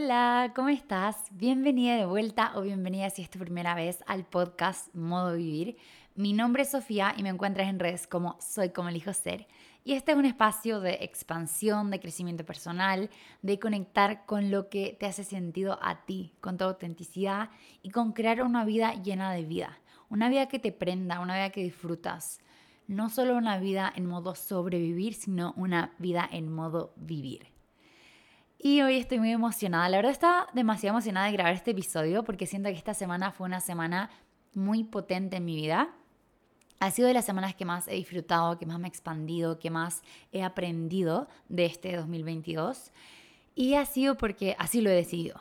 Hola, ¿cómo estás? Bienvenida de vuelta o bienvenida si es tu primera vez al podcast Modo Vivir. Mi nombre es Sofía y me encuentras en redes como Soy como elijo ser. Y este es un espacio de expansión, de crecimiento personal, de conectar con lo que te hace sentido a ti, con tu autenticidad y con crear una vida llena de vida. Una vida que te prenda, una vida que disfrutas. No solo una vida en modo sobrevivir, sino una vida en modo vivir. Y hoy estoy muy emocionada. La verdad estaba demasiado emocionada de grabar este episodio porque siento que esta semana fue una semana muy potente en mi vida. Ha sido de las semanas que más he disfrutado, que más me he expandido, que más he aprendido de este 2022. Y ha sido porque así lo he decidido.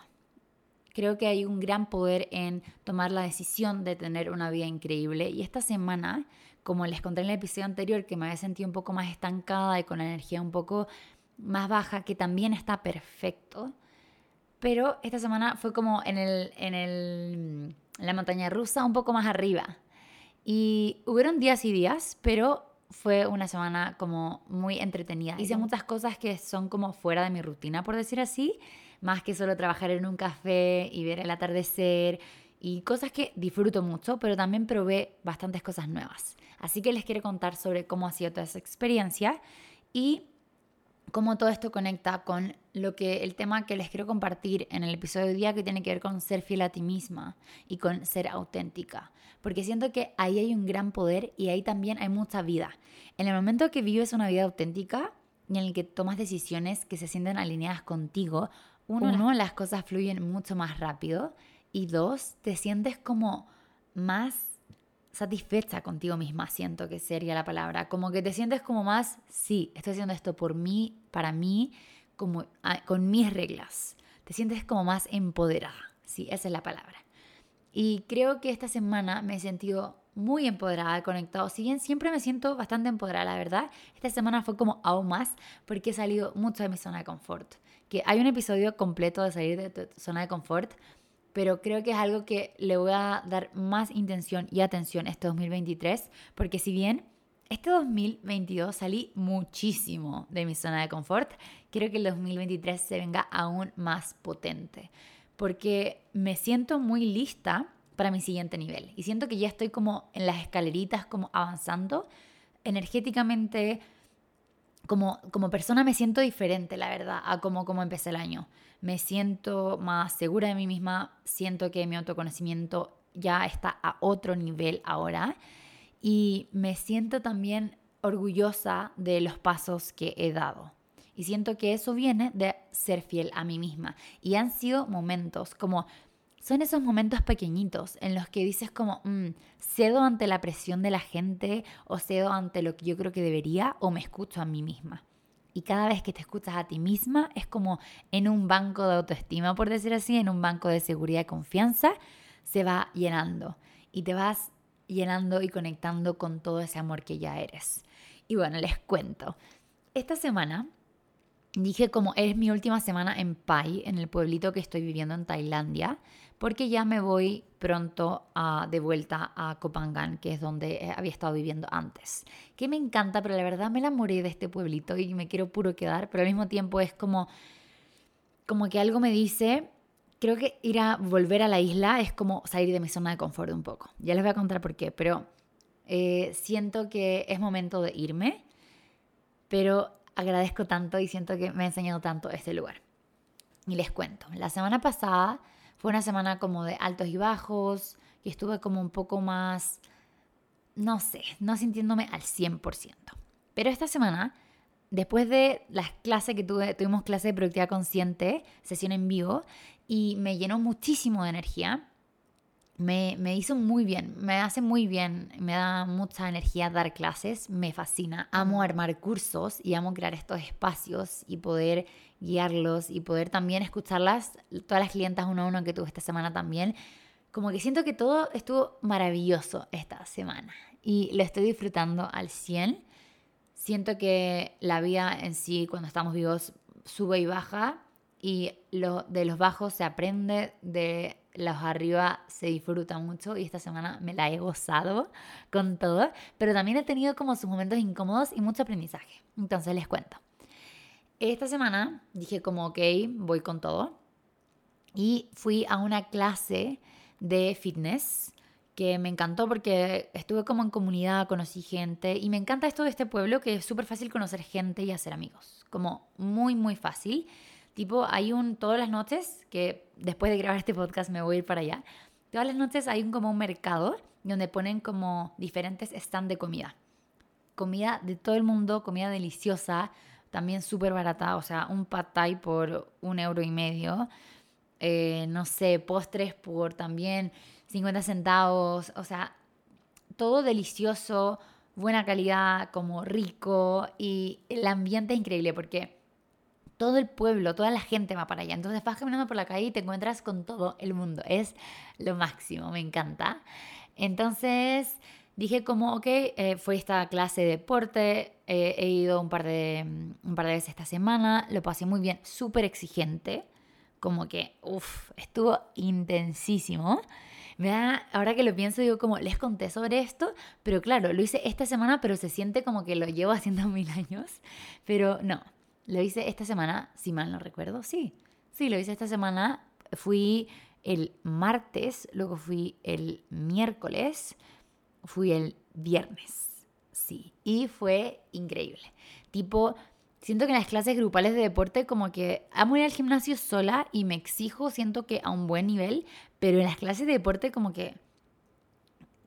Creo que hay un gran poder en tomar la decisión de tener una vida increíble. Y esta semana, como les conté en el episodio anterior, que me había sentido un poco más estancada y con la energía un poco más baja, que también está perfecto. Pero esta semana fue como en, el, en, el, la montaña rusa, un poco más arriba. Y hubieron días y días, pero fue una semana como muy entretenida. Hice muchas cosas que son como fuera de mi rutina, por decir así, más que solo trabajar en un café y ver el atardecer y cosas que disfruto mucho, pero también probé bastantes cosas nuevas. Así que les quiero contar sobre cómo ha sido toda esa experiencia y cómo todo esto conecta con lo que el tema que les quiero compartir en el episodio de hoy día que tiene que ver con ser fiel a ti misma y con ser auténtica, porque siento que ahí hay un gran poder y ahí también hay mucha vida. En el momento que vives una vida auténtica y en el que tomas decisiones que se sienten alineadas contigo, uno, uno las cosas fluyen mucho más rápido y dos, te sientes como más satisfecha contigo misma, siento que sería la palabra. Como que te sientes como más, sí, estoy haciendo esto por mí, para mí, como ah, con mis reglas. Te sientes como más empoderada, sí, esa es la palabra. Y creo que esta semana me he sentido muy empoderada, conectado. Si bien siempre me siento bastante empoderada, la verdad, esta semana fue como aún más porque he salido mucho de mi zona de confort. Que hay un episodio completo de salir de tu zona de confort, pero creo que es algo que le voy a dar más intención y atención este 2023, porque si bien este 2022 salí muchísimo de mi zona de confort, quiero que el 2023 se venga aún más potente, porque me siento muy lista para mi siguiente nivel y siento que ya estoy como en las escaleritas, como avanzando energéticamente, como, como persona me siento diferente, la verdad, a como, como empecé el año. Me siento más segura de mí misma, siento que mi autoconocimiento ya está a otro nivel ahora y me siento también orgullosa de los pasos que he dado. Y siento que eso viene de ser fiel a mí misma. Y han sido momentos como son esos momentos pequeñitos en los que dices como, mm, cedo ante la presión de la gente o cedo ante lo que yo creo que debería o me escucho a mí misma. Y cada vez que te escuchas a ti misma es como en un banco de autoestima, por decir así, en un banco de seguridad y confianza, se va llenando y te vas llenando y conectando con todo ese amor que ya eres. Y bueno, les cuento. Esta semana dije como es mi última semana en Pai, en el pueblito que estoy viviendo en Tailandia, porque ya me voy pronto de vuelta a Kopangan, que es donde eh, había estado viviendo antes. Que me encanta, pero la verdad me enamoré de este pueblito y me quiero puro quedar, pero al mismo tiempo es como, como que algo me dice, creo que ir a volver a la isla es como salir de mi zona de confort un poco. Ya les voy a contar por qué, pero eh, siento que es momento de irme, pero agradezco tanto y siento que me ha enseñado tanto este lugar. Y les cuento, la semana pasada fue una semana como de altos y bajos, y estuve como un poco más, no sé, no sintiéndome al 100%. Pero esta semana, después de las clases que tuve, tuvimos clase de productividad consciente, sesión en vivo, y me llenó muchísimo de energía. Me, me, hizo muy bien, me hace muy bien, me da mucha energía dar clases, me fascina. Amo armar cursos y amo crear estos espacios y poder guiarlos y poder también escucharlas, todas las clientas uno a uno que tuve esta semana también. Como que siento que todo estuvo maravilloso esta semana y lo estoy disfrutando al 100. Siento que la vida en sí, cuando estamos vivos, sube y baja y lo, de los bajos se aprende, de los arriba se disfruta mucho y esta semana me la he gozado con todo, pero también he tenido como sus momentos incómodos y mucho aprendizaje. Entonces les cuento. Esta semana dije como, ok, voy con todo. y fui a una clase de fitness que me encantó porque estuve como en comunidad, conocí gente y me encanta esto de este pueblo que es súper fácil conocer gente y hacer amigos, como muy, muy fácil. Tipo, hay un, todas las noches, que después de grabar este podcast me voy a ir para allá, todas las noches hay un, como un mercado donde ponen como diferentes stands de comida. Comida de todo el mundo, comida deliciosa, también súper barata, o sea, un pad thai por un euro y medio, eh, no sé, postres por también 50 centavos, o sea, todo delicioso, buena calidad, como rico y el ambiente es increíble porque todo el pueblo, toda la gente va para allá. Entonces vas caminando por la calle y te encuentras con todo el mundo. Es lo máximo, me encanta. Entonces dije como, ok, eh, fue esta clase de deporte, eh, he ido un par, de, un par de veces esta semana, lo pasé muy bien, súper exigente, como que, uff, estuvo intensísimo. Me ahora que lo pienso, digo como, les conté sobre esto, pero claro, lo hice esta semana, pero se siente como que lo llevo haciendo mil años. Pero no, lo hice esta semana, si mal no recuerdo, sí. Sí, lo hice esta semana. Fui el martes, luego fui el miércoles, fui el viernes. Sí, y fue increíble. Tipo, siento que en las clases grupales de deporte como que amo ir al gimnasio sola y me exijo, siento que a un buen nivel, pero en las clases de deporte como que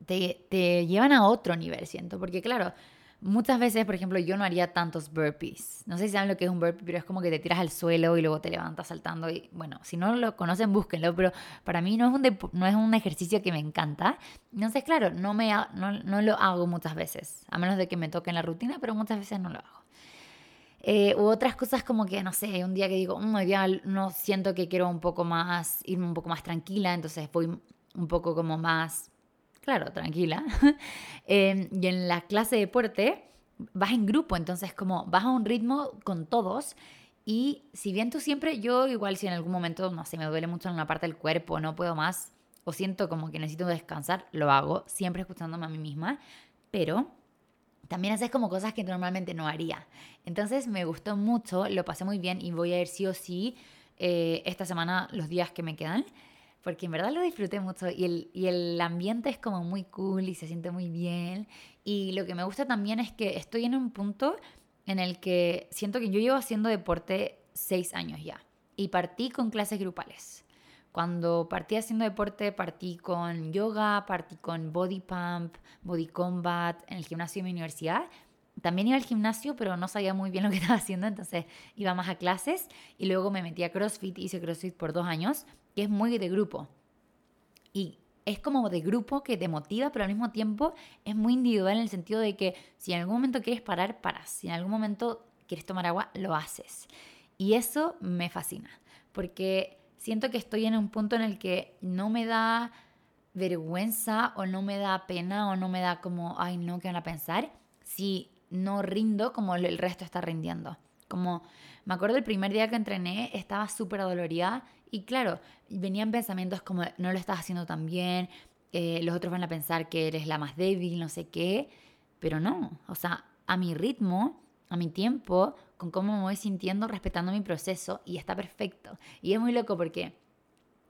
te, te llevan a otro nivel, siento, porque claro, muchas veces, por ejemplo, yo no haría tantos burpees. No sé si saben lo que es un burpee, pero es como que te tiras al suelo y luego te levantas saltando. Y bueno, si no lo conocen, búsquenlo. Pero para mí no es un, no es un ejercicio que me encanta. Entonces, claro, no, me no, no, lo hago muchas veces. A menos de que me toque en la rutina, pero muchas veces no lo hago. Eh, u otras cosas como que, no sé, un día que digo, un mm, día no siento que quiero un poco más, irme un poco más tranquila, entonces voy un poco como más claro, tranquila. Em, y en la clase de deporte vas en grupo, entonces como vas a un ritmo con todos. Y si bien tú siempre, yo igual si en algún momento, no sé, me duele mucho en una parte del cuerpo, no puedo más, o siento como que necesito descansar, lo hago, siempre escuchándome a mí misma, pero también haces como cosas que normalmente no haría. Entonces me gustó mucho, lo pasé muy bien y voy a ir sí o sí eh, esta semana los días que me quedan porque en verdad lo disfruté mucho y el, y el ambiente es como muy cool y se siente muy bien. Y lo que me gusta también es que estoy en un punto en el que siento que yo llevo haciendo deporte seis años ya y partí con clases grupales. Cuando partí haciendo deporte, partí con yoga, partí con body pump, body combat en el gimnasio de mi universidad. También iba al gimnasio, pero no sabía muy bien lo que estaba haciendo, entonces iba más a clases y luego me metí a CrossFit, hice CrossFit por dos años que es muy de grupo. Y es como de grupo que te motiva, pero al mismo tiempo es muy individual en el sentido de que si en algún momento quieres parar, paras. Si en algún momento quieres tomar agua, lo haces. Y eso me fascina, porque siento que estoy en un punto en el que no me da vergüenza o no me da pena o no me da como, ay, no, ¿qué van a pensar? Si no rindo como el resto está rindiendo. Como me acuerdo el primer día que entrené, estaba súper dolorida y claro, venían pensamientos como, no lo estás haciendo tan bien, eh, los otros van a pensar que eres la más débil, no sé qué, pero no, o sea, a mi ritmo, a mi tiempo, con cómo me voy sintiendo, respetando mi proceso y está perfecto. Y es muy loco porque,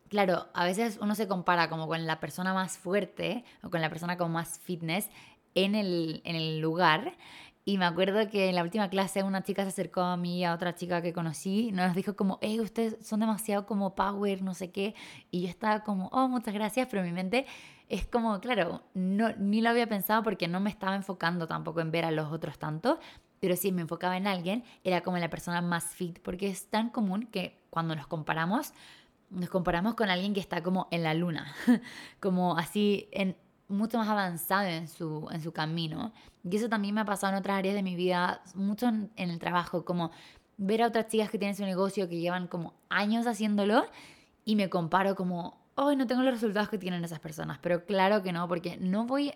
claro, a veces uno se compara como con la persona más fuerte o con la persona con más fitness en el, en el lugar y me acuerdo que en la última clase una chica se acercó a mí, a otra chica que conocí, nos dijo como, hey, ustedes son demasiado como power, no sé qué. Y yo estaba como, oh, muchas gracias, pero mi mente es como, claro, no, ni lo había pensado porque no me estaba enfocando tampoco en ver a los otros tanto, pero si me enfocaba en alguien, era como la persona más fit, porque es tan común que cuando nos comparamos, nos comparamos con alguien que está como en la luna, como así en mucho más avanzado en su, en su camino. Y eso también me ha pasado en otras áreas de mi vida, mucho en, el trabajo, como ver a otras chicas que tienen su negocio, que llevan como años haciéndolo, y me comparo como, hoy no tengo los resultados que tienen esas personas. Pero claro que no, porque no voy,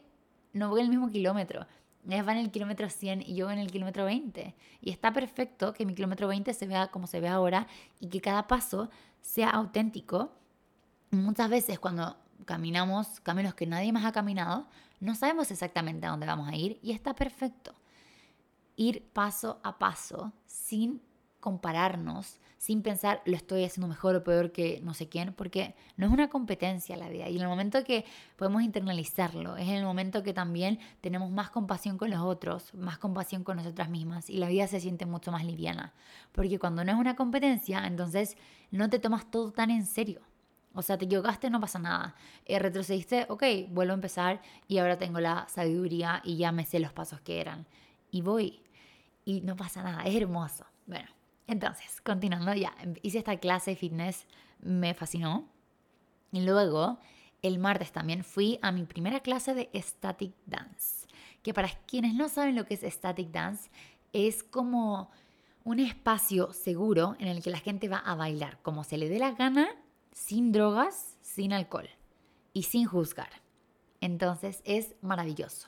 no voy al mismo kilómetro. Ellas van en el kilómetro 100 y yo en el kilómetro 20. Y está perfecto que mi kilómetro 20 se vea como se ve ahora y que cada paso sea auténtico. Muchas veces cuando caminamos caminos que nadie más ha caminado, no sabemos exactamente a dónde vamos a ir y está perfecto. Ir paso a paso sin compararnos sin pensar lo estoy haciendo mejor o peor que no sé quién, porque no es una competencia la vida. Y en el momento que podemos internalizarlo, es en el momento que también tenemos más compasión con los otros, más compasión con nosotras mismas y la vida se siente mucho más liviana. Porque cuando no es una competencia, entonces no te tomas todo tan en serio. O sea, te equivocaste, no pasa nada. Eh, retrocediste, ok, vuelvo a empezar y ahora tengo la sabiduría y ya me sé los pasos que eran. Y voy. Y no pasa nada, es hermoso. Bueno, entonces, continuando ya, hice esta clase de fitness, me fascinó. Y luego, el martes también fui a mi primera clase de static dance. Que para quienes no saben lo que es static dance, es como un espacio seguro en el que la gente va a bailar como se le dé la gana, sin drogas, sin alcohol y sin juzgar. Entonces es maravilloso.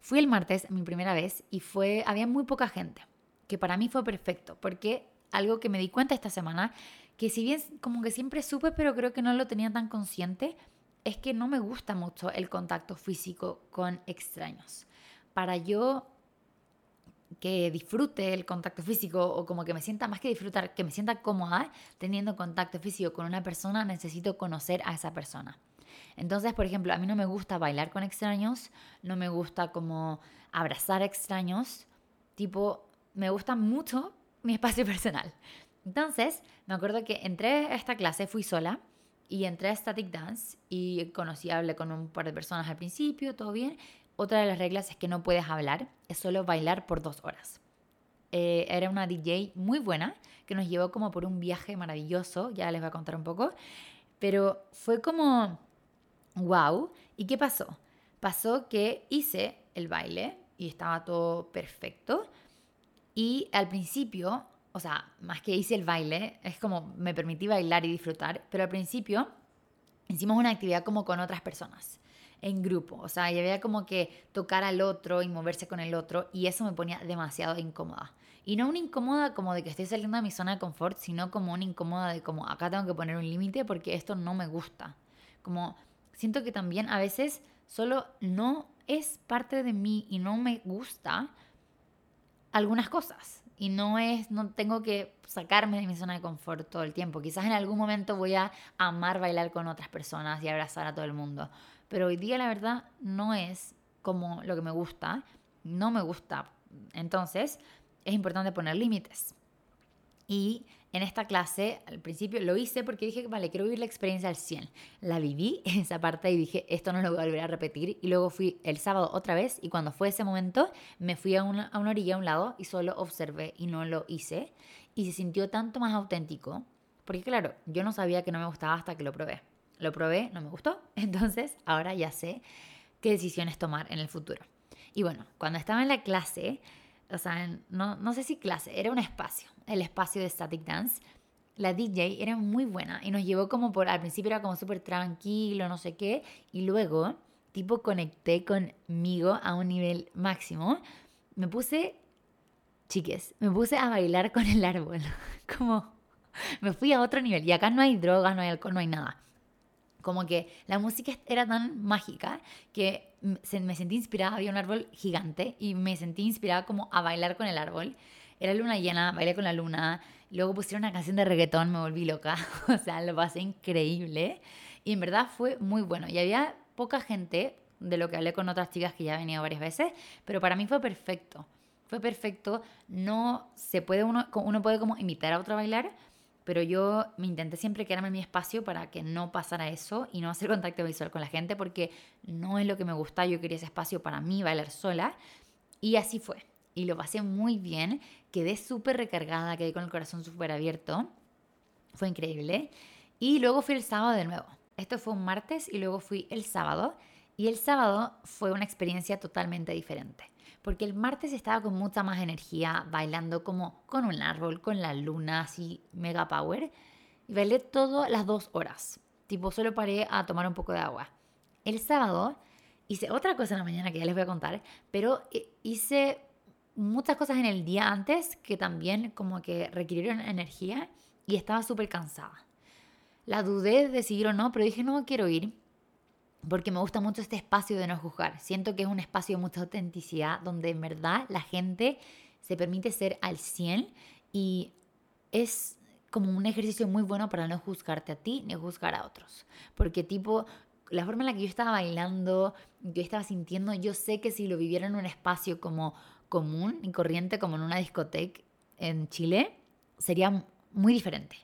Fui el martes, mi primera vez, y fue, había muy poca gente que para mí fue perfecto, porque algo que me di cuenta esta semana, que si bien como que siempre supe, pero creo que no lo tenía tan consciente, es que no me gusta mucho el contacto físico con extraños. Para yo que disfrute el contacto físico o como que me sienta más que disfrutar, que me sienta cómoda teniendo contacto físico con una persona, necesito conocer a esa persona. Entonces, por ejemplo, a mí no me gusta bailar con extraños, no me gusta como abrazar extraños, tipo, me gusta mucho mi espacio personal. Entonces, me acuerdo que entré a esta clase, fui sola y entré a Static Dance y conocí, hablé con un par de personas al principio, todo bien. Otra de las reglas es que no puedes hablar, es solo bailar por dos horas. Eh, era una DJ muy buena que nos llevó como por un viaje maravilloso, ya les voy a contar un poco, pero fue como, wow, ¿y qué pasó? Pasó que hice el baile y estaba todo perfecto, y al principio, o sea, más que hice el baile, es como me permití bailar y disfrutar, pero al principio hicimos una actividad como con otras personas, en grupo, o sea, y había como que tocar al otro y moverse con el otro, y eso me ponía demasiado incómoda. Y no una incómoda como de que estoy saliendo de mi zona de confort, sino como una incómoda de como acá tengo que poner un límite porque esto no me gusta. Como siento que también a veces solo no es parte de mí y no me gusta algunas cosas. Y no es, no tengo que sacarme de mi zona de confort todo el tiempo. Quizás en algún momento voy a amar bailar con otras personas y abrazar a todo el mundo. Pero hoy día la verdad no es como lo que me gusta. No me gusta. Entonces es importante poner límites. Y en esta clase, al principio lo hice porque dije, vale, quiero vivir la experiencia al 100. La viví en esa parte y dije, esto no lo voy a volver a repetir. Y luego fui el sábado otra vez y cuando fue ese momento, me fui a una, a una orilla, a un lado y solo observé y no lo hice. Y se sintió tanto más auténtico. Porque claro, yo no sabía que no me gustaba hasta que lo probé. Lo probé, no me gustó. Entonces, ahora ya sé qué decisiones tomar en el futuro. Y bueno, cuando estaba en la clase, o sea, no, no sé si clase, era un espacio el espacio de Static Dance, la DJ era muy buena y nos llevó como por, al principio era como súper tranquilo, no sé qué, y luego, tipo, conecté conmigo a un nivel máximo. Me puse, chiques, me puse a bailar con el árbol, como me fui a otro nivel. Y acá no hay drogas, no hay alcohol, no hay nada. Como que la música era tan mágica que me sentí inspirada, había un árbol gigante y me sentí inspirada como a bailar con el árbol. Era luna llena, bailé con la luna. Luego pusieron una canción de reggaetón, me volví loca. o sea, lo pasé increíble. Y en verdad fue muy bueno. Y había poca gente de lo que hablé con otras chicas que ya han venido varias veces, pero para mí fue perfecto. Fue perfecto. No se puede uno, uno puede como invitar a otro a bailar, pero yo me intenté siempre quedarme en mi espacio para que no pasara eso y no hacer contacto visual con la gente porque no es lo que me gusta. Yo quería ese espacio para mí, bailar sola. Y así fue y lo pasé muy bien. Quedé súper recargada, quedé con el corazón súper abierto. Fue increíble. Y luego fui el sábado de nuevo. Esto fue un martes y luego fui el sábado. Y el sábado fue una experiencia totalmente diferente. Porque el martes estaba con mucha más energía, bailando como con un árbol, con la luna, así mega power. Y bailé todas las dos horas. Tipo, solo paré a tomar un poco de agua. El sábado hice otra cosa en la mañana que ya les voy a contar, pero eh, hice muchas cosas en el día antes que también como que requirieron energía y estaba súper cansada. La dudé de seguir o no, pero dije no quiero ir porque me gusta mucho este espacio de no juzgar. Siento que es un espacio de mucha autenticidad donde en verdad la gente se permite ser al 100 y es como un ejercicio muy bueno para no juzgarte a ti ni juzgar a otros. Porque tipo, la forma en la que yo estaba bailando, yo estaba sintiendo, yo sé que si lo viviera en un espacio como común y corriente, como en una discoteca en Chile, sería muy diferente,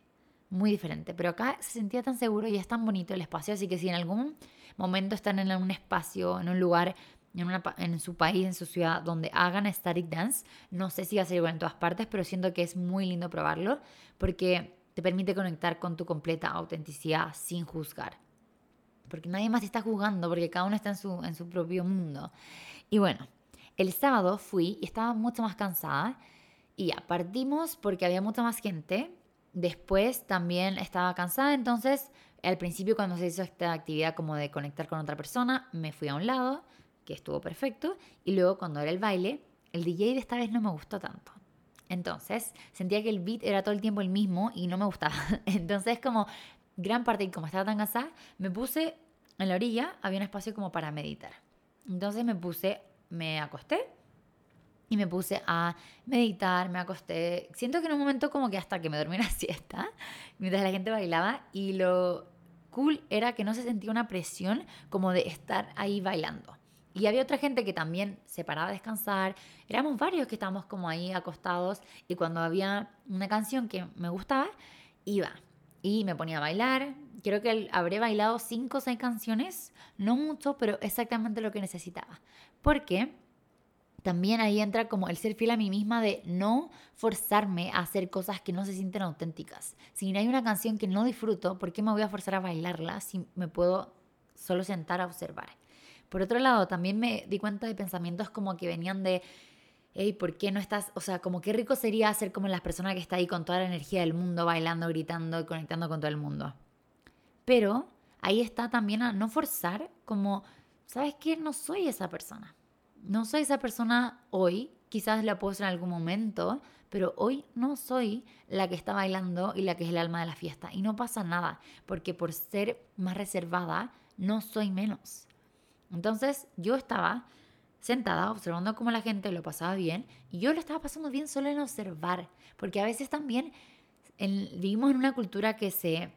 muy diferente. Pero acá se sentía tan seguro y es tan bonito el espacio, así que si en algún momento están en un espacio, en un lugar, en, su país, en su ciudad, donde hagan static dance, no sé si va a ser igual en todas partes, pero siento que es muy lindo probarlo porque te permite conectar con tu completa autenticidad sin juzgar porque nadie más está jugando, porque cada uno está en su, en su propio mundo. Y bueno, el sábado fui y estaba mucho más cansada y ya partimos porque había mucha más gente. Después también estaba cansada, entonces al principio cuando se hizo esta actividad como de conectar con otra persona, me fui a un lado, que estuvo perfecto, y luego cuando era el baile, el DJ de esta vez no me gustó tanto. Entonces, sentía que el beat era todo el tiempo el mismo y no me gustaba. Entonces, como gran parte, y como estaba tan cansada, me puse en la orilla, había un espacio como para meditar. Entonces me puse, me acosté y me puse a meditar, me acosté. Siento que en un momento como que hasta que me dormí una siesta, mientras la gente bailaba y lo cool era que no se sentía una presión como de estar ahí bailando. Y había otra gente que también se paraba a descansar. Éramos varios que estábamos como ahí acostados y cuando había una canción que me gustaba, iba y me ponía a bailar. Creo que habré bailado cinco o seis canciones, no mucho, pero exactamente lo que necesitaba. Porque también ahí entra como el ser fiel a mí misma de no forzarme a hacer cosas que no se sienten auténticas. Si hay una canción que no disfruto, ¿por qué me voy a forzar a bailarla si me puedo solo sentar a observar? Por otro lado, también me di cuenta de pensamientos como que venían de hey, ¿por qué no estás? O sea, como qué rico sería ser como las personas que está ahí con toda la energía del mundo, bailando, gritando y conectando con todo el mundo. Pero ahí está también a no forzar, como, ¿sabes qué? No soy esa persona. No soy esa persona hoy, quizás la puedo ser en algún momento, pero hoy no soy la que está bailando y la que es el alma de la fiesta. Y no pasa nada, porque por ser más reservada, no soy menos. Entonces yo estaba sentada observando cómo la gente lo pasaba bien y yo lo estaba pasando bien solo en observar, porque a veces también vivimos en una cultura que se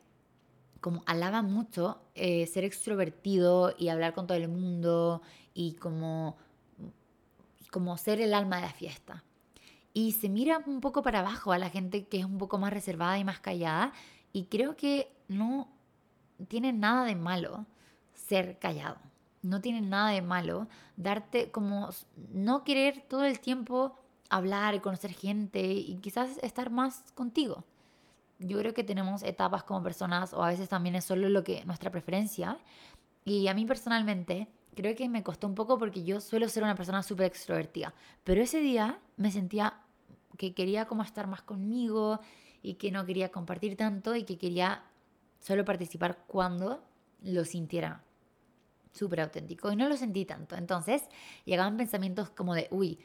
como alaba mucho eh, ser extrovertido y hablar con todo el mundo y como, como ser el alma de la fiesta. Y se mira un poco para abajo a la gente que es un poco más reservada y más callada y creo que no tiene nada de malo ser callado no tiene nada de malo darte como no querer todo el tiempo hablar y conocer gente y quizás estar más contigo. Yo creo que tenemos etapas como personas o a veces también es solo lo que nuestra preferencia y a mí personalmente creo que me costó un poco porque yo suelo ser una persona súper extrovertida, pero ese día me sentía que quería como estar más conmigo y que no quería compartir tanto y que quería solo participar cuando lo sintiera súper auténtico y no lo sentí tanto. Entonces llegaban pensamientos como de, uy,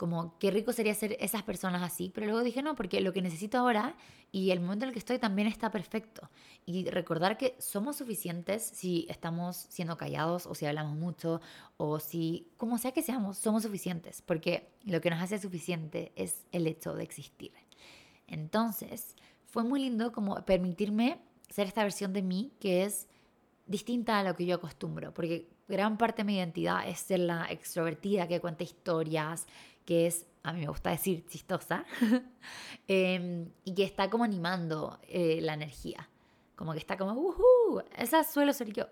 como qué rico sería ser esas personas así, pero luego dije no, porque lo que necesito ahora y el momento en el que estoy también está perfecto. Y recordar que somos suficientes si estamos siendo callados o si hablamos mucho o si, como sea que seamos, somos suficientes, porque lo que nos hace suficiente es el hecho de existir. Entonces, fue muy lindo como permitirme ser esta versión de mí que es distinta a lo que yo acostumbro, porque gran parte de mi identidad es ser la extrovertida que cuenta historias, que es, a mí me gusta decir, chistosa, em, y que está como animando eh, la energía, como que está como, uh esa suelo ser yo.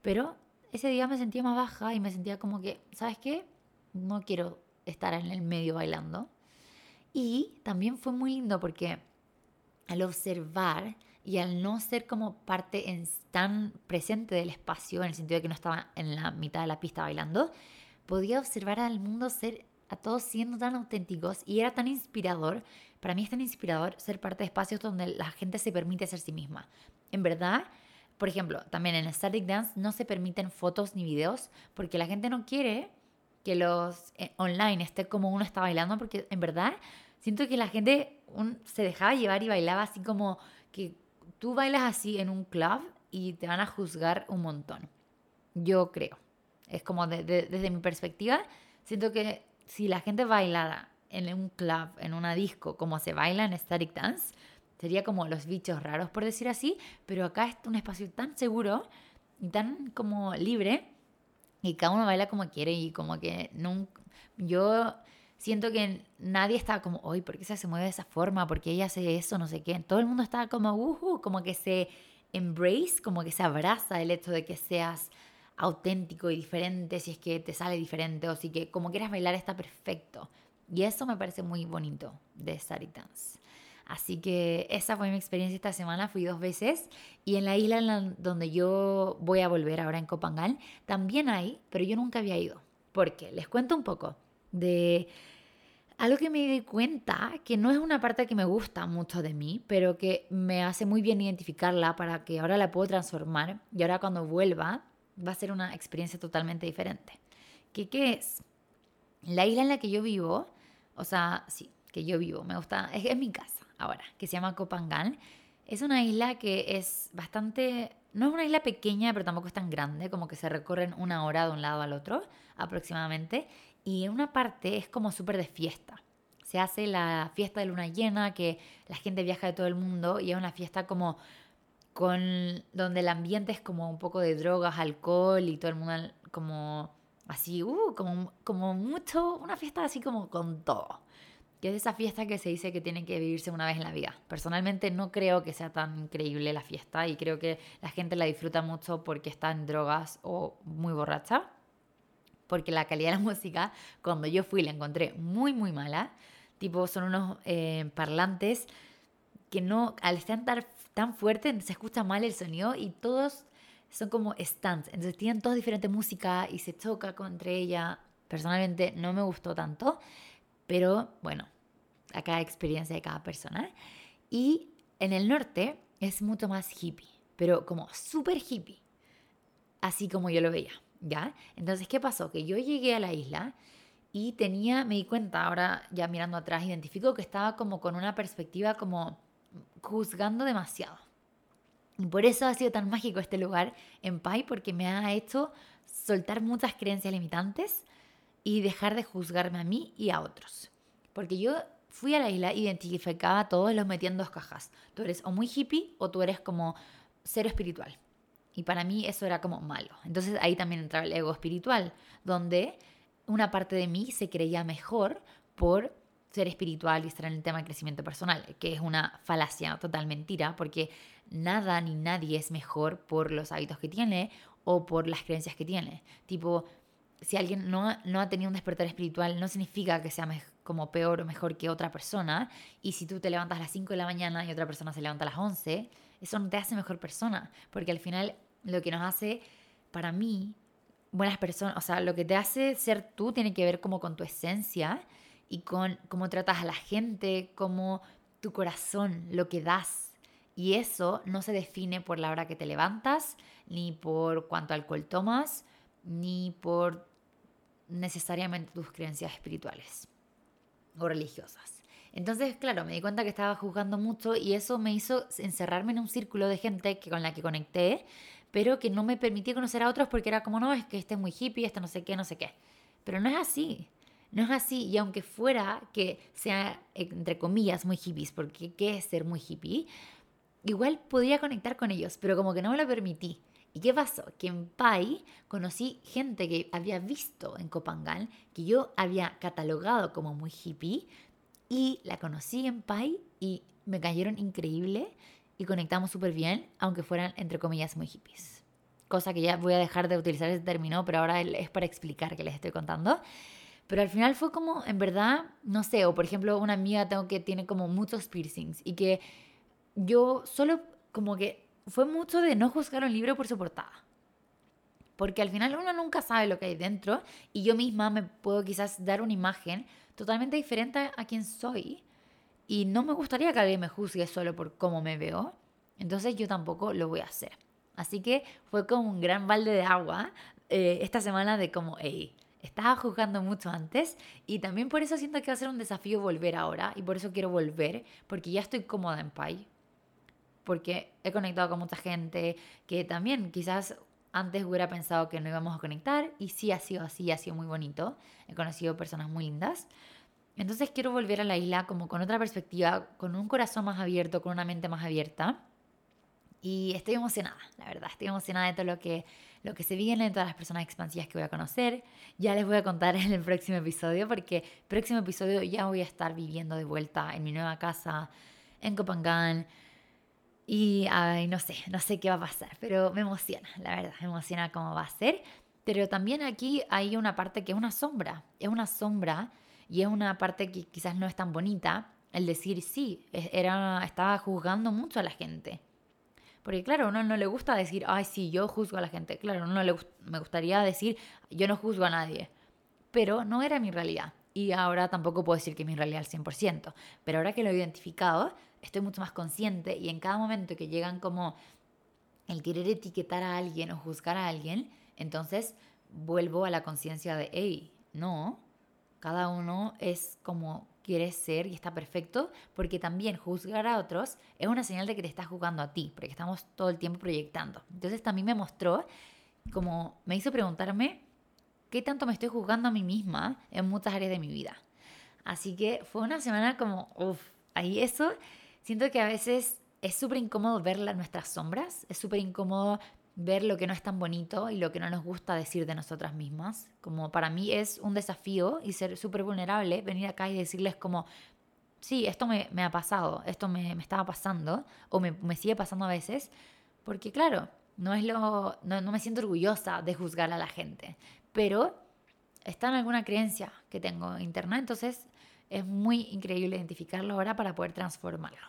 Pero ese día me sentía más baja y me sentía como que, ¿sabes qué? No quiero estar en el medio bailando. Y también fue muy lindo porque al observar y al no ser como parte en, tan presente del espacio, en el sentido de que no estaba en la mitad de la pista bailando, podía observar al mundo ser a todos siendo tan auténticos y era tan inspirador. Para mí es tan inspirador ser parte de espacios donde la gente se permite ser sí misma. En verdad, por ejemplo, también en Static Dance no se permiten fotos ni videos porque la gente no quiere que los eh, online esté como uno está bailando porque en verdad siento que la gente se dejaba llevar y bailaba así como que tú bailas así en un club y te van a juzgar un montón. Yo creo. Es como desde mi perspectiva, siento que si la gente bailara en un club, en una disco, como se baila en Static Dance, sería como los bichos raros, por decir así, pero acá es un espacio tan seguro y tan como libre y cada uno baila como quiere y como que nunca, yo siento que nadie está como, hoy, ¿por qué se mueve de esa forma? ¿Por qué ella hace eso? No sé qué. Todo el mundo está como, uh, como que se embrace, como que se abraza el hecho de que seas auténtico y diferente, si es que te sale diferente o si que como quieras bailar está perfecto. Y eso me parece muy bonito de Dance. Así que esa fue mi experiencia esta semana, fui dos veces y en la isla donde yo voy a volver ahora en Copangal también hay, pero yo nunca había ido. ¿Por qué? Les cuento un poco de algo que me di cuenta, que no es una parte que me gusta mucho de mí, pero que me hace muy bien identificarla para que ahora la puedo transformar y ahora cuando vuelva va a ser una experiencia totalmente diferente. ¿Qué, qué es? La isla en la que yo vivo, o sea, sí, que yo vivo, me gusta, es, es mi casa ahora, que se llama Copangan. Es una isla que es bastante, no es una isla pequeña, pero tampoco es tan grande, como que se recorren una hora de un lado al otro aproximadamente. Y en una parte es como súper de fiesta. Se hace la fiesta de luna llena, que la gente viaja de todo el mundo y es una fiesta como con donde el ambiente es como un poco de drogas, alcohol y todo el mundo como así, uh, como, como mucho, una fiesta así como con todo que es esa fiesta que se dice que tiene que vivirse una vez en la vida. Personalmente no creo que sea tan increíble la fiesta y creo que la gente la disfruta mucho porque está en drogas o muy borracha. Porque la calidad de la música, cuando yo fui, la encontré muy, muy mala. Tipo, son unos eh, parlantes que no, al estar tan, fuerte, se escucha mal el sonido y todos son como stands. Entonces tienen todos diferente música y se choca contra ella. Personalmente no me gustó tanto. Pero bueno, a cada experiencia de cada persona. Y en el norte es mucho más hippie, pero como súper hippie, así como yo lo veía, ¿ya? Entonces, ¿qué pasó? Que yo llegué a la isla y tenía, me di cuenta, ahora ya mirando atrás, identifico que estaba como con una perspectiva como juzgando demasiado. Y por eso ha sido tan mágico este lugar en Pai, porque me ha hecho soltar muchas creencias limitantes y dejar de juzgarme a mí y a otros. Porque yo fui a la isla, identificaba a todos, los metía en dos cajas. Tú eres o muy hippie o tú eres como cero espiritual. Y para mí eso era como malo. Entonces ahí también entraba el ego espiritual, donde una parte de mí se creía mejor por ser espiritual y estar en el tema del crecimiento personal, que es una falacia, total mentira, porque nada ni nadie es mejor por los hábitos que tiene o por las creencias que tiene. Tipo, si alguien no no ha tenido un despertar espiritual, no significa que sea como peor o mejor que otra persona. Y si tú te levantas a las 5 de la mañana y otra persona se levanta a las 11, eso no te hace mejor persona. Porque al final lo que nos hace, para mí, buenas personas, o sea, lo que te hace ser tú tiene que ver como con tu esencia y con cómo tratas a la gente, como tu corazón, lo que das. Y eso no se define por la hora que te levantas, ni por cuánto alcohol tomas, ni por necesariamente tus creencias espirituales o religiosas. Entonces, claro, me di cuenta que estaba juzgando mucho y eso me hizo encerrarme en un círculo de gente que, con la que conecté, pero que no me permitía conocer a otros porque era como, no, es que este es muy hippie, este no sé qué, no sé qué. Pero no es así, no es así. Y aunque fuera que sea, entre comillas, muy hippies, porque ¿qué es ser muy hippie? Igual podía conectar con ellos, pero como que no me lo permití. ¿Y qué pasó? Que en Pai conocí gente que había visto en Copangal, que yo había catalogado como muy hippie, y la conocí en Pai y me cayeron increíble y conectamos súper bien, aunque fueran, entre comillas, muy hippies. Cosa que ya voy a dejar de utilizar ese término, pero ahora es para explicar que les estoy contando. Pero al final fue como, en verdad, no sé, o por ejemplo, una amiga tengo que tiene como muchos piercings y que yo solo como que fue mucho de no juzgar un libro por su portada. Porque al final uno nunca sabe lo que hay dentro y yo misma me puedo quizás dar una imagen totalmente diferente a quien soy y no me gustaría que alguien me juzgue solo por cómo me veo. Entonces yo tampoco lo voy a hacer. Así que fue como un gran balde de agua eh, esta semana de como, hey, estaba juzgando mucho antes y también por eso siento que va a ser un desafío volver ahora y por eso quiero volver porque ya estoy cómoda en Pai porque he conectado con mucha gente que también quizás antes hubiera pensado que no íbamos a conectar y sí ha sido así, ha sido muy bonito. He conocido personas muy lindas. Entonces quiero volver a la isla como con otra perspectiva, con un corazón más abierto, con una mente más abierta. Y estoy emocionada, la verdad, estoy emocionada de todo lo que, lo que se viene, de todas las personas expansivas que voy a conocer. Ya les voy a contar en el próximo episodio, porque próximo episodio ya voy a estar viviendo de vuelta en mi nueva casa en Copangán. Y ay, no sé, no sé qué va a pasar, pero me emociona, la verdad, me emociona cómo va a ser. Pero también aquí hay una parte que es una sombra, es una sombra y es una parte que quizás no es tan bonita, el decir sí, era, estaba juzgando mucho a la gente. Porque claro, a uno no le gusta decir, ay, sí, yo juzgo a la gente. Claro, no le, me gustaría decir, yo no juzgo a nadie. Pero no era mi realidad. Y ahora tampoco puedo decir que es mi realidad al 100%. Pero ahora que lo he identificado, estoy mucho más consciente y en cada momento que llegan como el querer etiquetar a alguien o juzgar a alguien, entonces vuelvo a la conciencia de, hey, no, cada uno es como quiere ser y está perfecto, porque también juzgar a otros es una señal de que te estás juzgando a ti, porque estamos todo el tiempo proyectando. Entonces también me mostró, como me hizo preguntarme qué tanto me estoy juzgando a mí misma en muchas áreas de mi vida. Así que fue una semana como, uff, ahí eso, siento que a veces es súper incómodo ver nuestras sombras, es súper incómodo ver lo que no es tan bonito y lo que no nos gusta decir de nosotras mismas. Como para mí es un desafío y ser súper vulnerable, venir acá y decirles como, sí, esto me, ha pasado, esto me, estaba pasando o me, sigue pasando a veces, porque claro, no, es lo, no, no me siento orgullosa de juzgar a la gente, pero está en alguna creencia que tengo interna, entonces es muy increíble identificarlo ahora para poder transformarlo.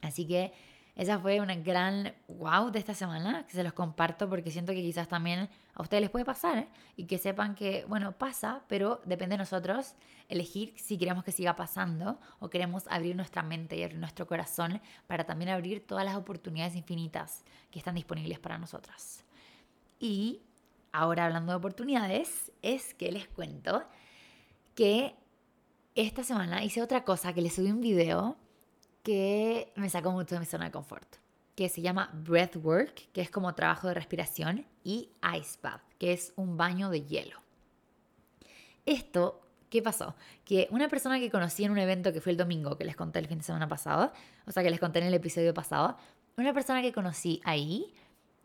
Así que esa fue una gran wow de esta semana, que se los comparto porque siento que quizás también a ustedes les puede pasar y que sepan que, bueno, pasa, pero depende de nosotros elegir si queremos que siga pasando o queremos abrir nuestra mente y abrir nuestro corazón para también abrir todas las oportunidades infinitas que están disponibles para nosotras. Y ahora hablando de oportunidades, es que les cuento que esta semana hice otra cosa, que les subí un video que me sacó mucho de mi zona de confort, que se llama Breathwork, que es como trabajo de respiración, y Ice Bath, que es un baño de hielo. Esto, ¿qué pasó? Que una persona que conocí en un evento que fue el domingo, que les conté el fin de semana pasado, o sea, que les conté en el episodio pasado, una persona que conocí ahí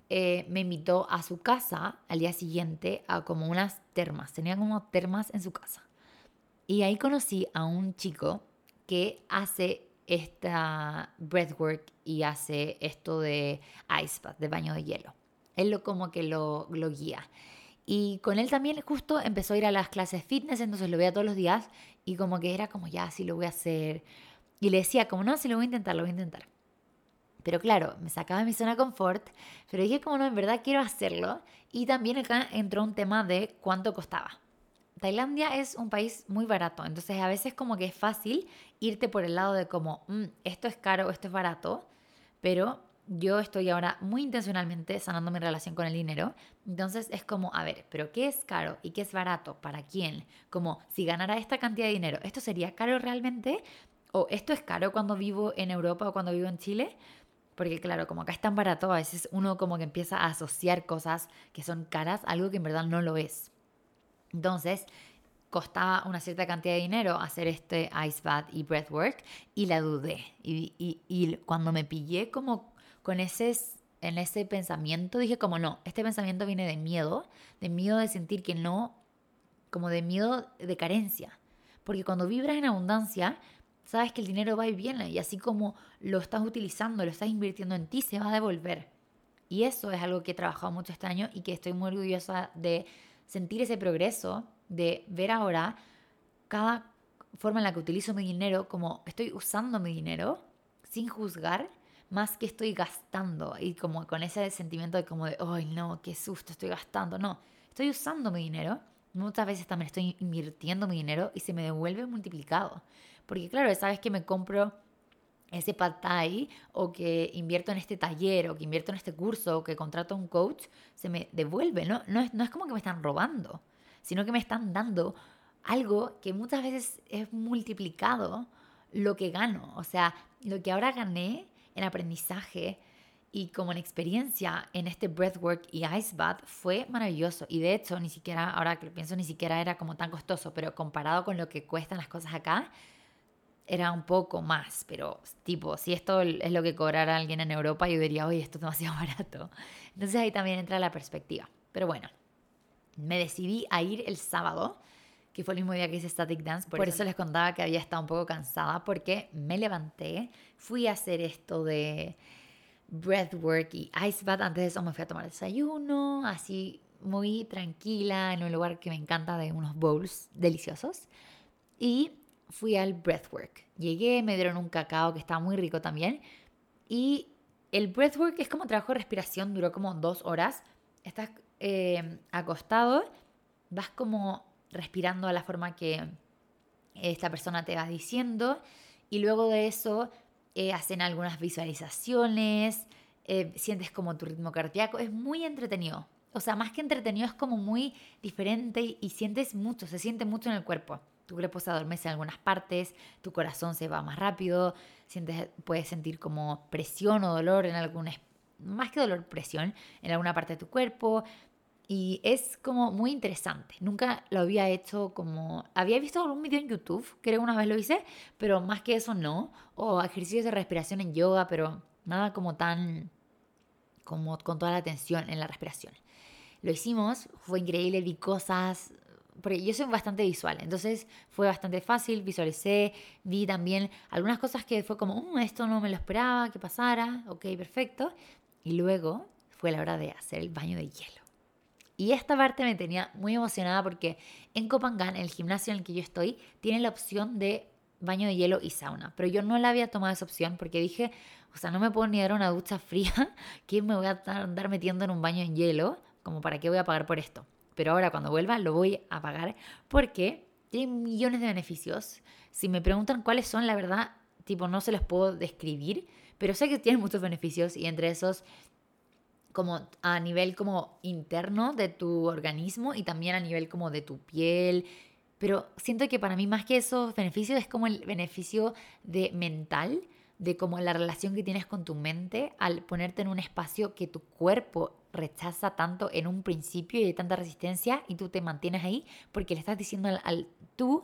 eh, me invitó a su casa al día siguiente a como unas termas, tenía como termas en su casa. Y ahí conocí a un chico que hace esta breathwork y hace esto de ice bath, de baño de hielo. Él lo como que lo, lo guía. Y con él también justo empezó a ir a las clases fitness, entonces lo veía todos los días y como que era como ya, sí lo voy a hacer. Y le decía como no, sí lo voy a intentar, lo voy a intentar. Pero claro, me sacaba de mi zona confort, pero dije como no, en verdad quiero hacerlo. Y también acá entró un tema de cuánto costaba. Tailandia es un país muy barato, entonces a veces como que es fácil irte por el lado de como, mm, esto es caro, esto es barato, pero yo estoy ahora muy intencionalmente sanando mi relación con el dinero. Entonces es como, a ver, pero ¿qué es caro y qué es barato? ¿Para quién? Como, si ganara esta cantidad de dinero, ¿esto sería caro realmente? ¿O esto es caro cuando vivo en Europa o cuando vivo en Chile? Porque claro, como acá es tan barato, a veces uno como que empieza a asociar cosas que son caras algo que en verdad no lo es. Entonces, costaba una cierta cantidad de dinero hacer este ice bath y breathwork y la dudé. Y, cuando me pillé como con ese, en ese pensamiento, dije como no, este pensamiento viene de miedo, de miedo de sentir que no, como de miedo de carencia. Porque cuando vibras en abundancia, sabes que el dinero va y viene y así como lo estás utilizando, lo estás invirtiendo en ti, se va a devolver. Y eso es algo que he trabajado mucho este año y que estoy muy orgullosa de sentir ese progreso, de ver ahora cada forma en la que utilizo mi dinero como estoy usando mi dinero sin juzgar más que estoy gastando y como con ese sentimiento de como de, ay no, qué susto, estoy gastando. No, estoy usando mi dinero. Muchas veces también estoy invirtiendo mi dinero y se me devuelve multiplicado. Porque claro, sabes que me compro ese pad o que invierto en este taller o que invierto en este curso o que contrato a un coach, se me devuelve, ¿no? No es, no es como que me están robando, sino que me están dando algo que muchas veces es multiplicado lo que gano. O sea, lo que ahora gané en aprendizaje Y como en experiencia en este breathwork y ice bath fue maravilloso. Y de hecho, ni siquiera, ahora que lo pienso, ni siquiera era como tan costoso, pero comparado con lo que cuestan las cosas acá, era un poco más. Pero tipo, si esto es lo que cobrara alguien en Europa, yo diría, oye, esto es demasiado barato. Entonces ahí también entra la perspectiva. Pero bueno, me decidí a ir el sábado que fue el mismo día que hice Static Dance. Por, eso. les contaba que había estado un poco cansada porque me levanté, fui a hacer esto de breathwork y ice bath. Antes de eso me fui a tomar desayuno, así muy tranquila, en un lugar que me encanta de unos bowls deliciosos. Y fui al breathwork. Llegué, me dieron un cacao que estaba muy rico también. Y el breathwork es como trabajo de respiración, duró como dos horas. Estás eh, acostado, vas como respirando a la forma que esta persona te va diciendo y luego de eso eh, hacen algunas visualizaciones, eh, sientes como tu ritmo cardíaco, es muy entretenido. O sea, más que entretenido es como muy diferente y, sientes mucho, se siente mucho en el cuerpo. Tu cuerpo se adormece en algunas partes, tu corazón se va más rápido, sientes, puedes sentir como presión o dolor en alguna, más que dolor, presión en alguna parte de tu cuerpo, y es como muy interesante. Nunca lo había hecho como... Había visto algún video en YouTube, creo una vez lo hice, pero más que eso no. O ejercicios de respiración en yoga, pero nada como tan... como con toda la atención en la respiración. Lo hicimos, fue increíble, vi cosas, porque yo soy bastante visual, entonces fue bastante fácil, visualicé, vi también algunas cosas que fue como, mm, esto no me lo esperaba que pasara, ok, perfecto. Y luego fue la hora de hacer el baño de hielo. Y esta parte me tenía muy emocionada porque en Copangan, el gimnasio en el que yo estoy, tiene la opción de baño de hielo y sauna. Pero yo no la había tomado esa opción porque dije, o sea, no me puedo ni dar una ducha fría, que me voy a andar metiendo en un baño en hielo, como para qué voy a pagar por esto. Pero ahora cuando vuelva lo voy a pagar porque tiene millones de beneficios. Si me preguntan cuáles son, la verdad, tipo, no se los puedo describir, pero sé que tienen muchos beneficios y entre esos como a nivel como interno de tu organismo y también a nivel como de tu piel. Pero siento que para mí más que esos beneficios es como el beneficio de mental, de como la relación que tienes con tu mente al ponerte en un espacio que tu cuerpo rechaza tanto en un principio y hay tanta resistencia y tú te mantienes ahí porque le estás diciendo al, tú,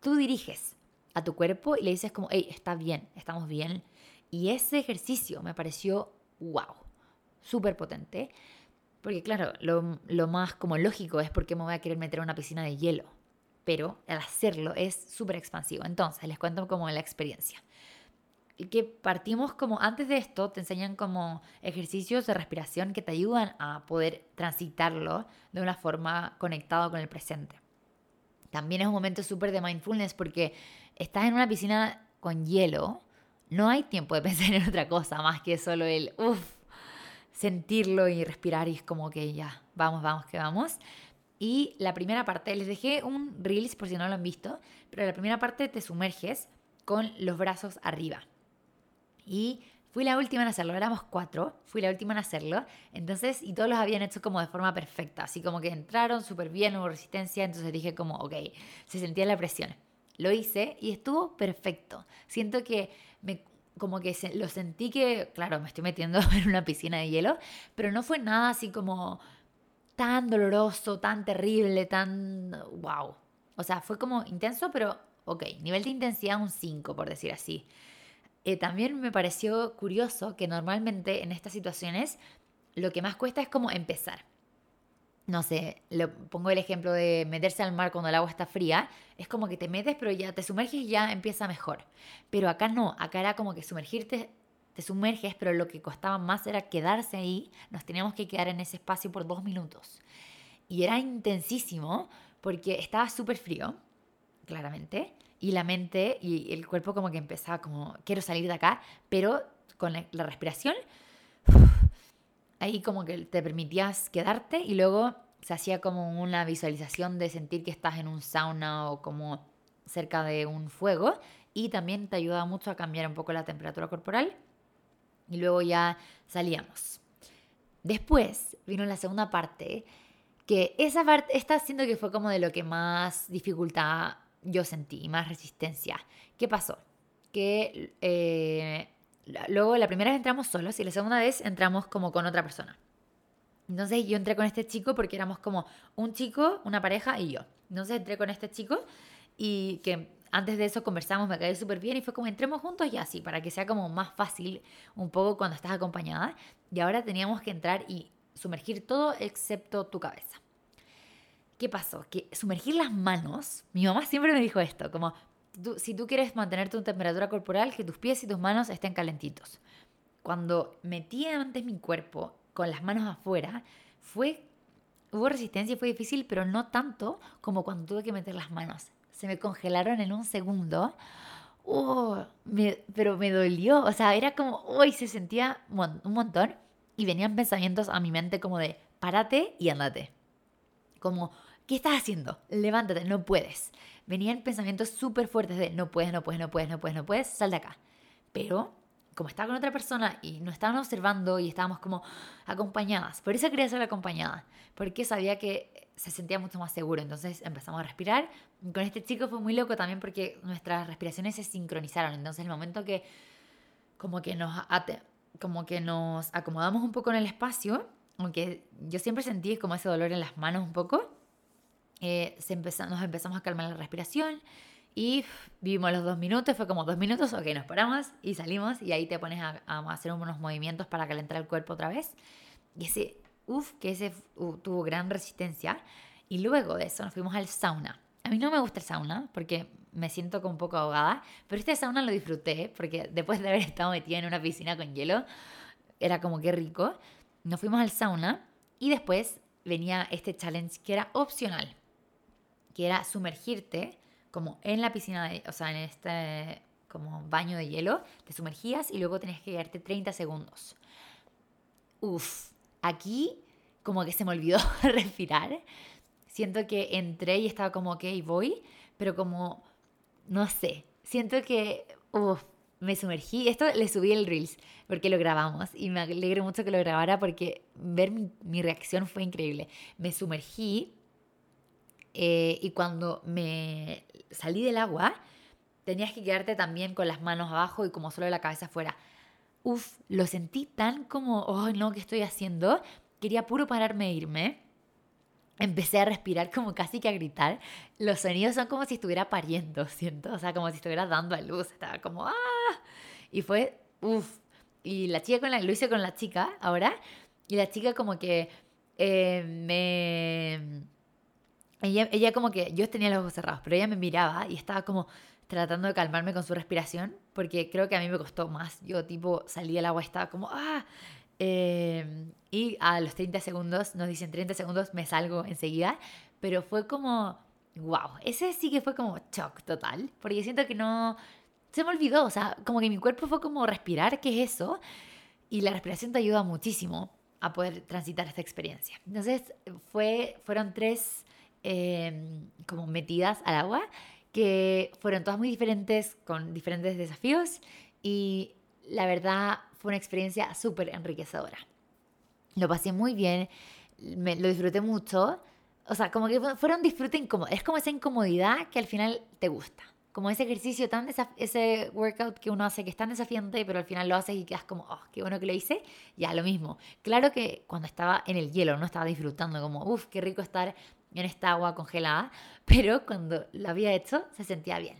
tú diriges a tu cuerpo y le dices como, hey, está bien, estamos bien. Y ese ejercicio me pareció wow súper potente. Porque claro, lo, más como lógico es porque me voy a querer meter en una piscina de hielo. Pero al hacerlo es súper expansivo. Entonces, les cuento como la experiencia. Que partimos como, antes de esto, te enseñan como ejercicios de respiración que te ayudan a poder transitarlo de una forma conectada con el presente. También es un momento súper de mindfulness porque estás en una piscina con hielo, no hay tiempo de pensar en otra cosa más que solo el, uff, sentirlo y respirar y es como que ya, vamos, vamos, que vamos. Y la primera parte, les dejé un reels por si no lo han visto, pero la primera parte te sumerges con los brazos arriba. Y fui la última en hacerlo, éramos cuatro, fui la última en hacerlo, entonces, y todos los habían hecho como de forma perfecta, así como que entraron súper bien, hubo resistencia, entonces dije como, ok, se sentía la presión. Lo hice y estuvo perfecto. Siento que me como que lo sentí que, claro, me estoy metiendo en una piscina de hielo, pero no fue nada así como tan doloroso, tan terrible, tan wow. O sea, fue como intenso, pero ok, nivel de intensidad un 5, por decir así. Eh, también me pareció curioso que normalmente en estas situaciones lo que más cuesta es como empezar no sé, le pongo el ejemplo de meterse al mar cuando el agua está fría, es como que te metes, pero ya te sumerges y ya empieza mejor. Pero acá no, acá era como que sumergirte, te sumerges, pero lo que costaba más era quedarse ahí, nos teníamos que quedar en ese espacio por dos minutos. Y era intensísimo porque estaba súper frío, claramente, y la mente y el cuerpo como que empezaba como, quiero salir de acá, pero con la, respiración ahí como que te permitías quedarte y luego se hacía como una visualización de sentir que estás en un sauna o como cerca de un fuego y también te ayudaba mucho a cambiar un poco la temperatura corporal y luego ya salíamos. Después vino la segunda parte, que esa parte está haciendo que fue como de lo que más dificultad yo sentí, más resistencia. ¿Qué pasó? Que eh, luego la primera vez entramos solos y la segunda vez entramos como con otra persona. Entonces yo entré con este chico porque éramos como un chico, una pareja y yo. Entonces entré con este chico y que antes de eso conversamos, me caí súper bien y fue como entremos juntos y así, para que sea como más fácil un poco cuando estás acompañada. Y ahora teníamos que entrar y sumergir todo excepto tu cabeza. ¿Qué pasó? Que sumergir las manos, mi mamá siempre me dijo esto, como si tú quieres mantener tu temperatura corporal, que tus pies y tus manos estén calentitos. Cuando metí antes mi cuerpo con las manos afuera, fue, hubo resistencia y fue difícil, pero no tanto como cuando tuve que meter las manos. Se me congelaron en un segundo. Oh, pero me dolió, o sea, era como, uy, se sentía un montón y venían pensamientos a mi mente como de, párate y andate. Como, ¿qué estás haciendo? Levántate, no puedes. Venían pensamientos súper fuertes de, no puedes, no puedes, no puedes, no puedes, no puedes, sal de acá. Pero como estaba con otra persona y nos estaban observando y estábamos como acompañadas, por eso quería ser acompañada, porque sabía que se sentía mucho más seguro. Entonces empezamos a respirar. Con este chico fue muy loco también porque nuestras respiraciones se sincronizaron. Entonces el momento que como que nos como que nos acomodamos un poco en el espacio, aunque yo siempre sentí como ese dolor en las manos un poco, eh, se nos empezamos a calmar la respiración y vivimos los dos minutos, fue como dos minutos, ok, nos paramos y salimos y ahí te pones a, hacer unos movimientos para calentar el cuerpo otra vez. Y ese, uff, que ese tuvo gran resistencia. Y luego de eso nos fuimos al sauna. A mí no me gusta el sauna porque me siento como un poco ahogada, pero este sauna lo disfruté porque después de haber estado metida en una piscina con hielo, era como que rico. Nos fuimos al sauna y después venía este challenge que era opcional, que era sumergirte como en la piscina, de, o sea, en este como baño de hielo, te sumergías y luego tenías que quedarte 30 segundos. Uf, aquí como que se me olvidó respirar. Siento que entré y estaba como, ok, voy, pero como, no sé, siento que, uf, me sumergí. Esto le subí el Reels porque lo grabamos y me alegro mucho que lo grabara porque ver mi, mi reacción fue increíble. Me sumergí eh, y cuando me salí del agua, tenías que quedarte también con las manos abajo y como solo la cabeza afuera. Uf, lo sentí tan como, oh no, ¿qué estoy haciendo? Quería puro pararme e irme. Empecé a respirar como casi que a gritar. Los sonidos son como si estuviera pariendo, siento. O sea, como si estuviera dando a luz. Estaba como, ¡ah! Y fue, uff. Y la chica con la, lo hice con la chica ahora. Y la chica como que eh, me ella, como que yo tenía los ojos cerrados, pero ella me miraba y estaba como tratando de calmarme con su respiración, porque creo que a mí me costó más. Yo tipo salí del agua y estaba como, ah, em, y a los 30 segundos, nos dicen 30 segundos, me salgo enseguida, pero fue como, wow, ese sí que fue como shock total, porque siento que no, se me olvidó, o sea, como que mi cuerpo fue como respirar, ¿qué es eso? Y la respiración te ayuda muchísimo a poder transitar esta experiencia. Entonces, fue, fueron tres Em, como metidas al agua, que fueron todas muy diferentes, con diferentes desafíos y la verdad fue una experiencia súper enriquecedora. Lo pasé muy bien, me, lo disfruté mucho, o sea, como que fueron disfrute incómodo, es como esa incomodidad que al final te gusta como ese ejercicio tan ese workout que uno hace que es tan desafiante, pero al final lo haces y quedas como, oh, qué bueno que lo hice, ya lo mismo. Claro que cuando estaba en el hielo no estaba disfrutando como, uff, qué rico estar en esta agua congelada, pero cuando lo había hecho se sentía bien.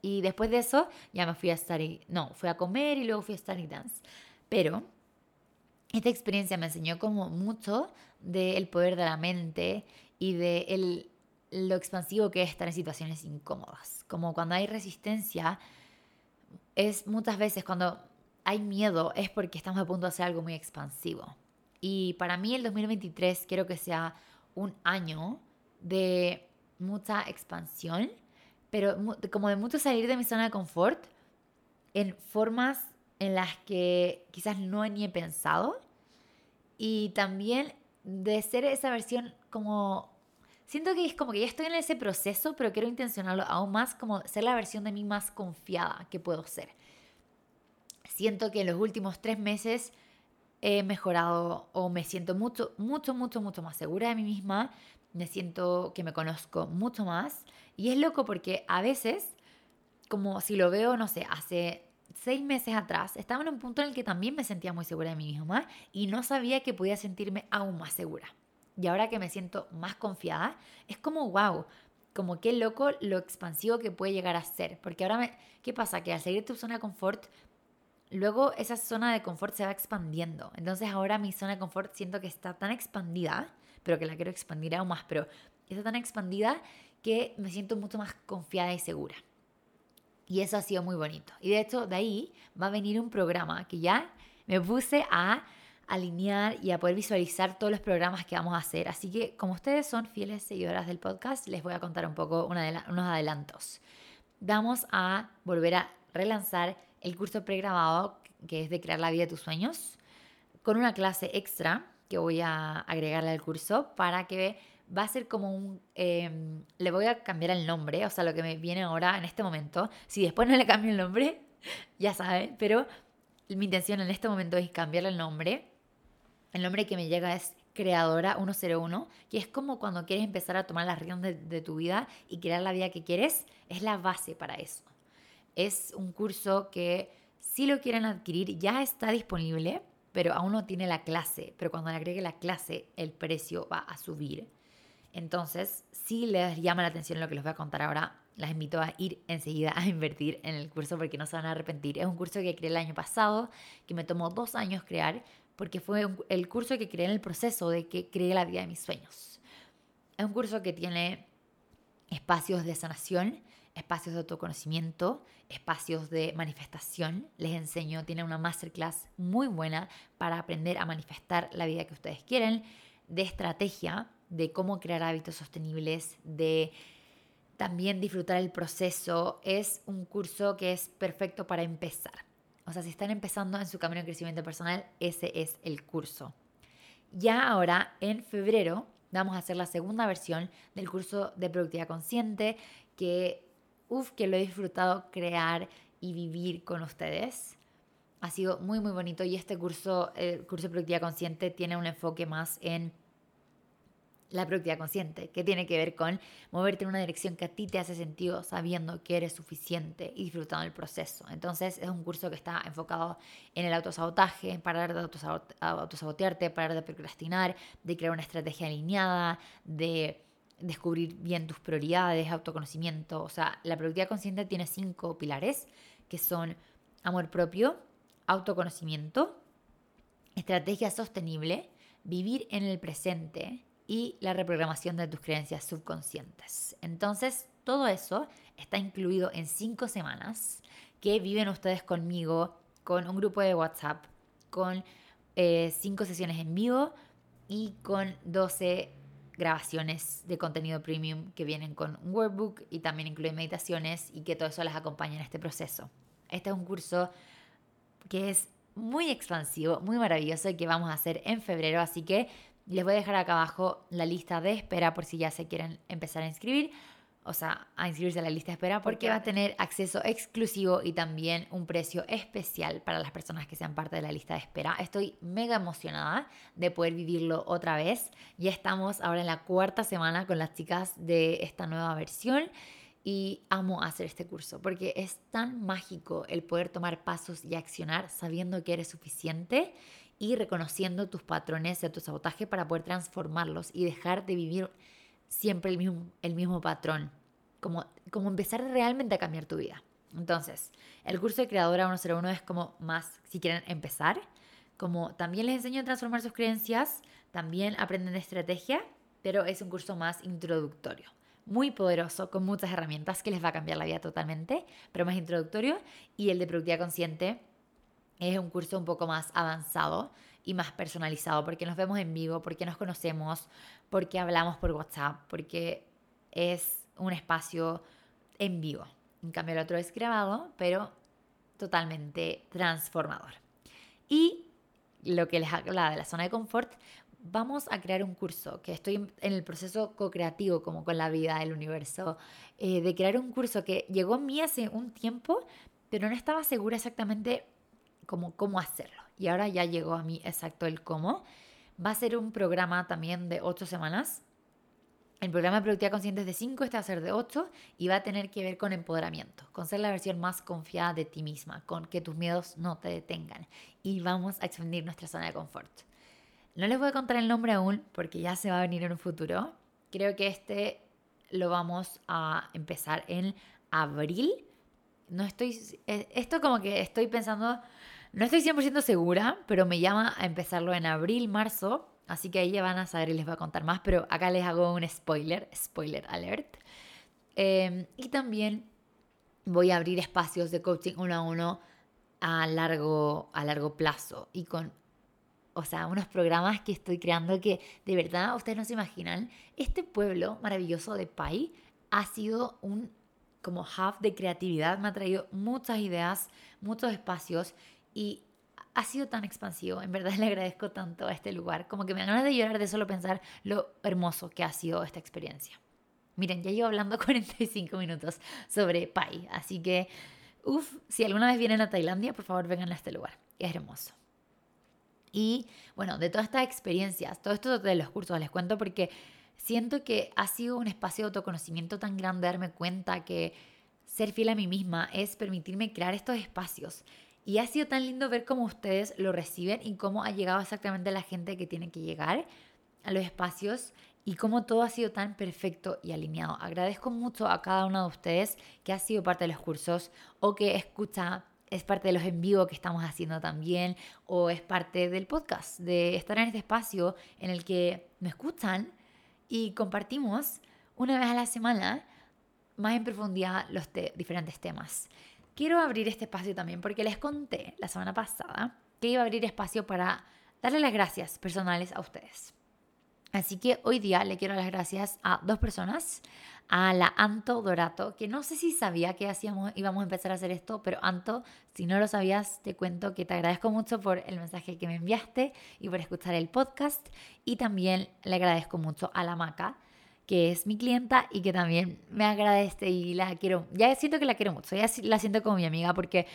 Y después de eso ya me fui a study, no, fui a comer y luego fui a study dance. Pero esta experiencia me enseñó como mucho del poder de la mente y de el, lo expansivo que es estar en situaciones incómodas. Como cuando hay resistencia, es muchas veces cuando hay miedo es porque estamos a punto de hacer algo muy expansivo. Y para mí el 2023 quiero que sea un año de mucha expansión, pero como de mucho salir de mi zona de confort en formas en las que quizás no ni he pensado y también de ser esa versión como siento que es como que ya estoy en ese proceso, pero quiero intencionarlo aún más como ser la versión de mí más confiada que puedo ser. Siento que en los últimos tres meses he mejorado o me siento mucho, mucho, mucho, mucho más segura de mí misma, me siento que me conozco mucho más y es loco porque a veces, como si lo veo, no sé, hace seis meses atrás estaba en un punto en el que también me sentía muy segura de mí misma y no sabía que podía sentirme aún más segura. Y ahora que me siento más confiada, es como, wow, como qué loco lo expansivo que puede llegar a ser. Porque ahora, me, ¿qué pasa? Que al seguir tu zona de confort, luego esa zona de confort se va expandiendo. Entonces ahora mi zona de confort siento que está tan expandida, pero que la quiero expandir aún más, pero está tan expandida que me siento mucho más confiada y segura. Y eso ha sido muy bonito. Y de hecho, de ahí va a venir un programa que ya me puse a alinear y a poder visualizar todos los programas que vamos a hacer. Así que como ustedes son fieles seguidoras del podcast, les voy a contar un poco unos adelantos. Vamos a volver a relanzar el curso pregrabado que es de crear la vida de tus sueños con una clase extra que voy a agregarle al curso para que va a ser como un... Em, le voy a cambiar el nombre, o sea, lo que me viene ahora en este momento. Si después no le cambio el nombre, ya saben, pero mi intención en este momento es cambiarle el nombre. El nombre que me llega es Creadora 101, que es como cuando quieres empezar a tomar las riendas de, de tu vida y crear la vida que quieres, es la base para eso. Es un curso que si lo quieren adquirir ya está disponible, pero aún no tiene la clase, pero cuando le agregue la clase el precio va a subir. Entonces, si les llama la atención lo que les voy a contar ahora, las invito a ir enseguida a invertir en el curso porque no se van a arrepentir. Es un curso que creé el año pasado, que me tomó dos años crear, porque fue el curso que creé en el proceso de que creé la vida de mis sueños. Es un curso que tiene espacios de sanación, espacios de autoconocimiento, espacios de manifestación. Les enseño, tiene una masterclass muy buena para aprender a manifestar la vida que ustedes quieren, de estrategia de cómo crear hábitos sostenibles, de también disfrutar el proceso. Es un curso que es perfecto para empezar. O sea, si están empezando en su camino de crecimiento personal, ese es el curso. Ya ahora, en febrero, vamos a hacer la segunda versión del curso de productividad consciente, que, uff, que lo he disfrutado crear y vivir con ustedes. Ha sido muy, muy bonito y este curso, el curso de productividad consciente, tiene un enfoque más en la productividad consciente, que tiene que ver con moverte en una dirección que a ti te hace sentido sabiendo que eres suficiente y disfrutando el proceso. Entonces es un curso que está enfocado en el autosabotaje, parar de autosabotearte, parar de procrastinar, de crear una estrategia alineada, de descubrir bien tus prioridades, autoconocimiento. O sea, la productividad consciente tiene cinco pilares que son amor propio, autoconocimiento, estrategia sostenible, vivir en el presente, y la reprogramación de tus creencias subconscientes. Entonces, todo eso está incluido en cinco semanas que viven ustedes conmigo, con un grupo de WhatsApp, con eh, cinco sesiones en vivo y con 12 grabaciones de contenido premium que vienen con un workbook y también incluyen meditaciones y que todo eso les acompaña en este proceso. Este es un curso que es muy expansivo, muy maravilloso y que vamos a hacer en febrero, así que les voy a dejar acá abajo la lista de espera por si ya se quieren empezar a inscribir, o sea, a inscribirse a la lista de espera, porque va a tener acceso exclusivo y también un precio especial para las personas que sean parte de la lista de espera. Estoy mega emocionada de poder vivirlo otra vez. Ya estamos ahora en la cuarta semana con las chicas de esta nueva versión y amo hacer este curso porque es tan mágico el poder tomar pasos y accionar sabiendo que eres suficiente y reconociendo tus patrones de autosabotaje para poder transformarlos y dejar de vivir siempre el mismo, el mismo patrón, como, como empezar realmente a cambiar tu vida. Entonces, el curso de Creadora 101 es como más, si quieren empezar, como también les enseño a transformar sus creencias, también aprenden de estrategia, pero es un curso más introductorio. Muy poderoso, con muchas herramientas que les va a cambiar la vida totalmente, pero más introductorio. Y el de productividad consciente es un curso un poco más avanzado y más personalizado, porque nos vemos en vivo, porque nos conocemos, porque hablamos por WhatsApp, porque es un espacio en vivo. En cambio, el otro es grabado, pero totalmente transformador. Y lo que les habla de la zona de confort, vamos a crear un curso, que estoy en el proceso co-creativo, como con la vida, del universo, eh, de crear un curso que llegó a mí hace un tiempo, pero no estaba segura exactamente como cómo hacerlo. Y ahora ya llegó a mí exacto el cómo. Va a ser un programa también de ocho semanas El programa de productividad consciente es de 5, este va a ser de 8 y va a tener que ver con empoderamiento, con ser la versión más confiada de ti misma, con que tus miedos no te detengan y vamos a expandir nuestra zona de confort. No les voy a contar el nombre aún porque ya se va a venir en un futuro. Creo que este lo vamos a empezar en abril. No estoy, eh, esto como que estoy pensando, no estoy 100% segura, pero me llama a empezarlo en abril, marzo Así que ahí ya van a saber y les voy a contar más, pero acá les hago un spoiler, spoiler alert. Em, y también voy a abrir espacios de coaching uno a uno a largo, a largo plazo y con, o sea, unos programas que estoy creando que de verdad ustedes no se imaginan. Este pueblo maravilloso de Pai ha sido un como hub de creatividad, me ha traído muchas ideas, muchos espacios y ha sido tan expansivo. En verdad le agradezco tanto a este lugar. Como que me dan ganas de llorar de solo pensar lo hermoso que ha sido esta experiencia. Miren, ya llevo hablando 45 minutos sobre Pai. Así que, uff, si alguna vez vienen a Tailandia, por favor vengan a este lugar. Es hermoso. Y bueno, de todas estas experiencias, todo esto de los cursos les cuento porque siento que ha sido un espacio de autoconocimiento tan grande darme cuenta que ser fiel a mí misma es permitirme crear estos espacios y ha sido tan lindo ver cómo ustedes lo reciben y cómo ha llegado exactamente la gente que tiene que llegar a los espacios y cómo todo ha sido tan perfecto y alineado. Agradezco mucho a cada uno de ustedes que ha sido parte de los cursos o que escucha, es parte de los en vivo que estamos haciendo también o es parte del podcast, de estar en este espacio en el que me escuchan y compartimos una vez a la semana más en profundidad los diferentes temas quiero abrir este espacio también porque les conté la semana pasada que iba a abrir espacio para darle las gracias personales a ustedes. Así que hoy día le quiero las gracias a dos personas, a la Anto Dorato, que no sé si sabía que hacíamos, íbamos a empezar a hacer esto, pero Anto, si no lo sabías, te cuento que te agradezco mucho por el mensaje que me enviaste y por escuchar el podcast. Y también le agradezco mucho a la Maca, que es mi clienta y que también me agradece y la quiero, ya siento que la quiero mucho, ya la siento como mi amiga porque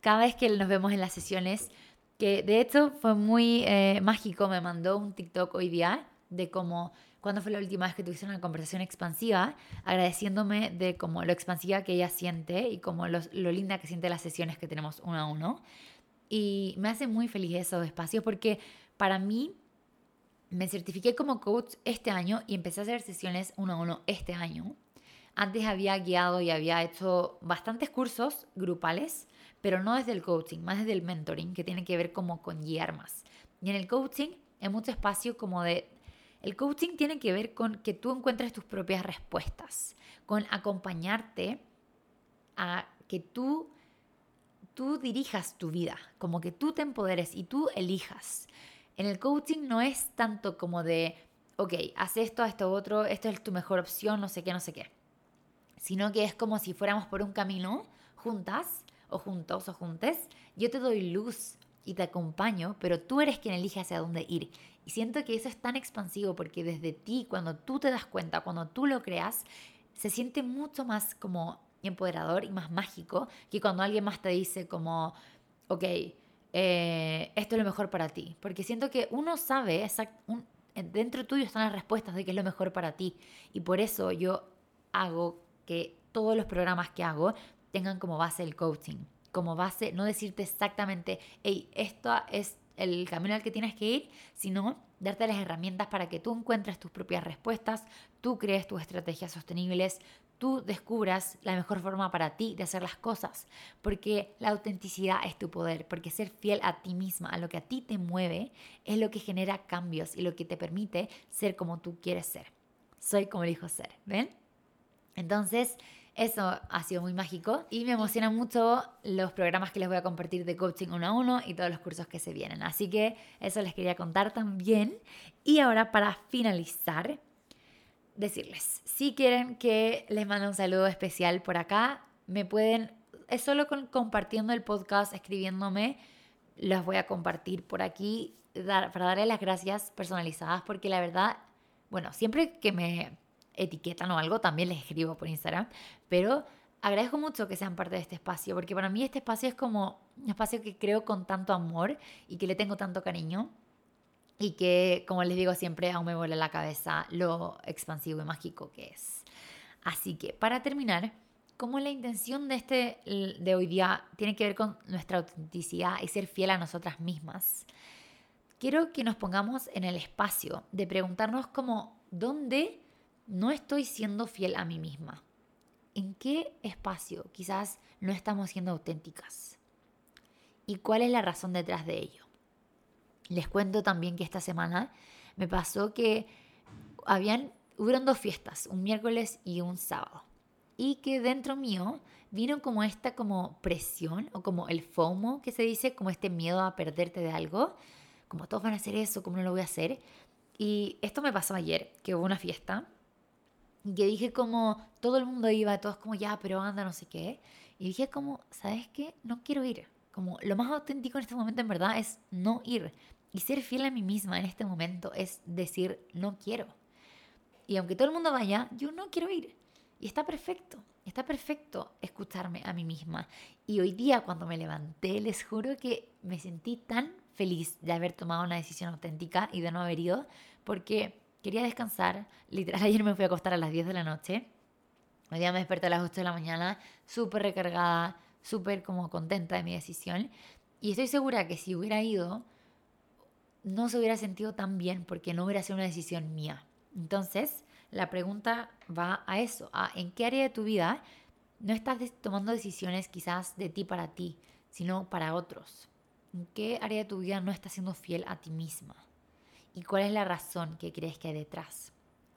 cada vez que nos vemos en las sesiones, que de hecho fue muy eh, mágico, me mandó un TikTok hoy día de cómo, cuando fue la última vez que tuviste una conversación expansiva, agradeciéndome de cómo lo expansiva que ella siente y como lo, lo linda que siente las sesiones que tenemos uno a uno. Y me hace muy feliz esos espacios porque para mí me certifiqué como coach este año y empecé a hacer sesiones uno a uno este año. Antes había guiado y había hecho bastantes cursos grupales, pero no desde el coaching, más desde el mentoring, que tiene que ver como con guiar más. Y en el coaching hay mucho espacio como de... El coaching tiene que ver con que tú encuentres tus propias respuestas, con acompañarte a que tú, tú dirijas tu vida, como que tú te empoderes y tú elijas. En el coaching no es tanto como de, ok, haz esto, esto otro, esto es tu mejor opción, no sé qué, no sé qué. Sino que es como si fuéramos por un camino juntas o juntos o juntes. Yo te doy luz y te acompaño, pero tú eres quien elige hacia dónde ir. Y siento que eso es tan expansivo porque desde ti, cuando tú te das cuenta, cuando tú lo creas, se siente mucho más como empoderador y más mágico que cuando alguien más te dice como, ok, eh, esto es lo mejor para ti. Porque siento que uno sabe, un, dentro tuyo están las respuestas de qué es lo mejor para ti. Y por eso yo hago que todos los programas que hago tengan como base el coaching. Como base, no decirte exactamente, hey, esto es el camino al que tienes que ir, sino darte las herramientas para que tú encuentres tus propias respuestas, tú crees tus estrategias sostenibles, tú descubras la mejor forma para ti de hacer las cosas, porque la autenticidad es tu poder, porque ser fiel a ti misma, a lo que a ti te mueve, es lo que genera cambios y lo que te permite ser como tú quieres ser. Soy como elijo ser, ¿ven? Entonces, eso ha sido muy mágico y me emocionan mucho los programas que les voy a compartir de coaching uno a uno y todos los cursos que se vienen. Así que eso les quería contar también. Y ahora para finalizar, decirles, si quieren que les mande un saludo especial por acá, me pueden, es solo con, compartiendo el podcast, escribiéndome, los voy a compartir por aquí para darle las gracias personalizadas, porque la verdad, bueno, siempre que me etiquetan o algo, también les escribo por Instagram, pero agradezco mucho que sean parte de este espacio, porque para mí este espacio es como un espacio que creo con tanto amor y que le tengo tanto cariño y que, como les digo siempre, aún me vuela la cabeza lo expansivo y mágico que es. Así que, para terminar, como la intención de este de hoy día tiene que ver con nuestra autenticidad y ser fiel a nosotras mismas, quiero que nos pongamos en el espacio de preguntarnos como dónde no estoy siendo fiel a mí misma. ¿En qué espacio quizás no estamos siendo auténticas? ¿Y cuál es la razón detrás de ello? Les cuento también que esta semana me pasó que habían, hubieron dos fiestas, un miércoles y un sábado. Y que dentro mío vino como esta como presión o como el FOMO que se dice, como este miedo a perderte de algo, como todos van a hacer eso, ¿cómo no lo voy a hacer? Y esto me pasó ayer, que hubo una fiesta y que dije como todo el mundo iba, todos como ya, pero anda, no sé qué. Y dije como, ¿sabes qué? No quiero ir. Como lo más auténtico en este momento en verdad es no ir. Y ser fiel a mí misma en este momento es decir, no quiero. Y aunque todo el mundo vaya, yo no quiero ir. Y está perfecto, está perfecto escucharme a mí misma. Y hoy día cuando me levanté, les juro que me sentí tan feliz de haber tomado una decisión auténtica y de no haber ido, porque quería descansar. Literal, ayer me fui a acostar a las 10 de la noche. Hoy día me desperté a las 8 de la mañana, súper recargada, súper como contenta de mi decisión. Y estoy segura que si hubiera ido, no se hubiera sentido tan bien porque no hubiera sido una decisión mía. Entonces, la pregunta va a eso, a en qué área de tu vida no estás tomando decisiones quizás de ti para ti, sino para otros. ¿En qué área de tu vida no estás siendo fiel a ti misma? ¿Y cuál es la razón que crees que hay detrás?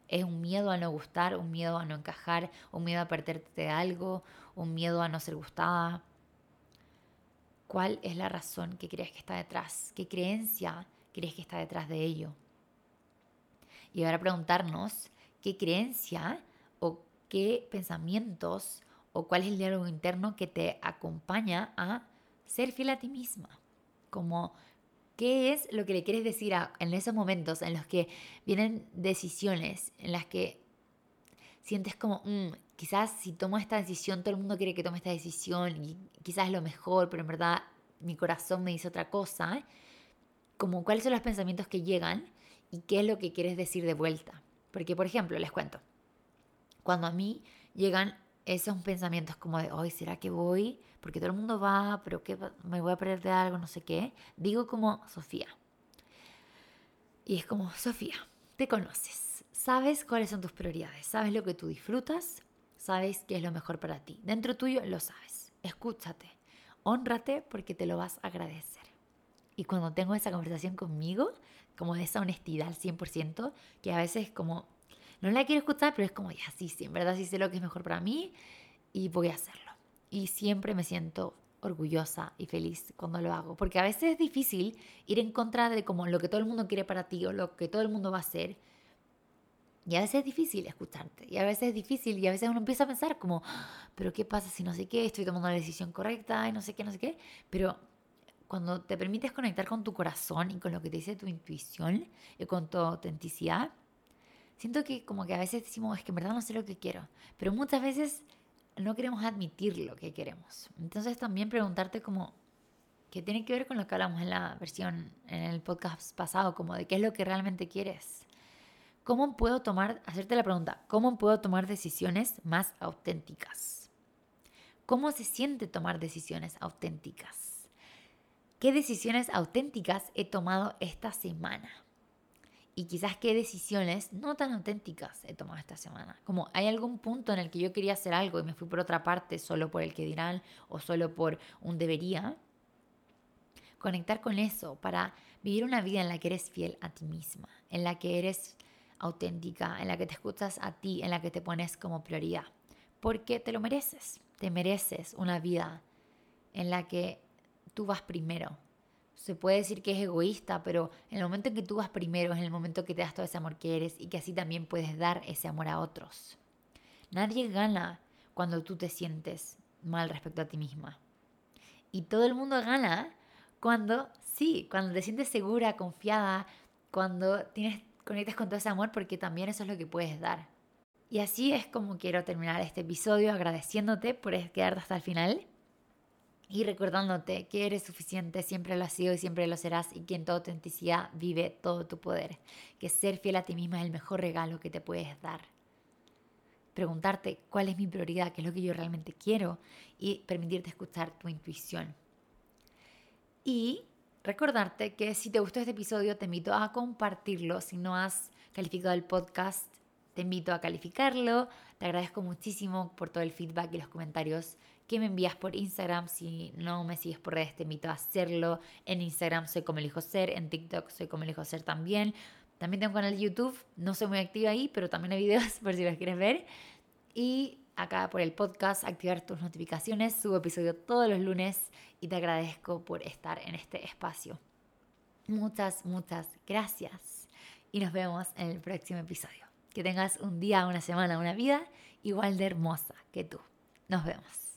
¿Es un miedo a no gustar, un miedo a no encajar, un miedo a perderte de algo, un miedo a no ser gustada? ¿Cuál es la razón que crees que está detrás? ¿Qué creencia crees que está detrás de ello? Y ahora preguntarnos qué creencia o qué pensamientos o cuál es el diálogo interno que te acompaña a ser fiel a ti misma. Como qué es lo que le quieres decir en esos momentos en los que vienen decisiones, en las que sientes como, mm, quizás si tomo esta decisión, todo el mundo quiere que tome esta decisión y quizás es lo mejor, pero en verdad mi corazón me dice otra cosa. Como cuáles son los pensamientos que llegan y qué es lo que quieres decir de vuelta. Porque, por ejemplo, les cuento, cuando a mí llegan esos pensamientos como de, hoy, ¿será que voy? Porque todo el mundo va, pero que me voy a perder de algo, no sé qué. Digo como, Sofía. Y es como, Sofía, te conoces, sabes cuáles son tus prioridades, sabes lo que tú disfrutas, sabes qué es lo mejor para ti. Dentro tuyo lo sabes. Escúchate, honrate porque te lo vas a agradecer. Y cuando tengo esa conversación conmigo, como de esa honestidad al 100%, que a veces como, no la quiero escuchar, pero es como, ya sí, sí, en verdad sí sé lo que es mejor para mí y voy a hacerlo. Y siempre me siento orgullosa y feliz cuando lo hago, porque a veces es difícil ir en contra de como lo que todo el mundo quiere para ti o lo que todo el mundo va a hacer. Y a veces es difícil escucharte, y a veces es difícil, y a veces uno empieza a pensar como, ah, pero ¿qué pasa si no sé qué? Estoy tomando la decisión correcta y no sé qué, no sé qué. Pero cuando te permites conectar con tu corazón y con lo que te dice tu intuición y con tu autenticidad, siento que como que a veces decimos, es que en verdad no sé lo que quiero, pero muchas veces no queremos admitir lo que queremos. Entonces también preguntarte como, que tiene que ver con lo que hablamos en la versión, en el podcast pasado, como de qué es lo que realmente quieres. ¿Cómo puedo tomar, hacerte la pregunta, ¿cómo puedo tomar decisiones más auténticas? ¿Cómo se siente tomar decisiones auténticas? ¿Qué decisiones auténticas he tomado esta semana? Y quizás qué decisiones no tan auténticas he tomado esta semana. Como hay algún punto en el que yo quería hacer algo y me fui por otra parte solo por el que dirán o solo por un debería. Conectar con eso para vivir una vida en la que eres fiel a ti misma, en la que eres auténtica, en la que te escuchas a ti, en la que te pones como prioridad. Porque te lo mereces. Te mereces una vida en la que tú vas primero. Se puede decir que es egoísta, pero en el momento en que tú vas primero es en el momento que te das todo ese amor que eres y que así también puedes dar ese amor a otros. Nadie gana cuando tú te sientes mal respecto a ti misma. Y todo el mundo gana cuando, sí, cuando te sientes segura, confiada, cuando tienes, conectas con todo ese amor, porque también eso es lo que puedes dar. Y así es como quiero terminar este episodio agradeciéndote por quedarte hasta el final y recordándote que eres suficiente, siempre lo has sido y siempre lo serás y que en tu autenticidad vive todo tu poder, que ser fiel a ti misma es el mejor regalo que te puedes dar. Preguntarte cuál es mi prioridad, qué es lo que yo realmente quiero y permitirte escuchar tu intuición. Y recordarte que si te gustó este episodio te invito a compartirlo, si no has calificado el podcast te invito a calificarlo, te agradezco muchísimo por todo el feedback y los comentarios que me envías por Instagram. Si no me sigues por redes, te invito a hacerlo. En Instagram soy como elijo ser, en TikTok soy como elijo ser también. También tengo un canal de YouTube, no soy muy activa ahí, pero también hay videos por si los quieres ver. Y acá por el podcast, activar tus notificaciones. Subo episodio todos los lunes y te agradezco por estar en este espacio. Muchas, muchas gracias. Y nos vemos en el próximo episodio. Que tengas un día, una semana, una vida igual de hermosa que tú. Nos vemos.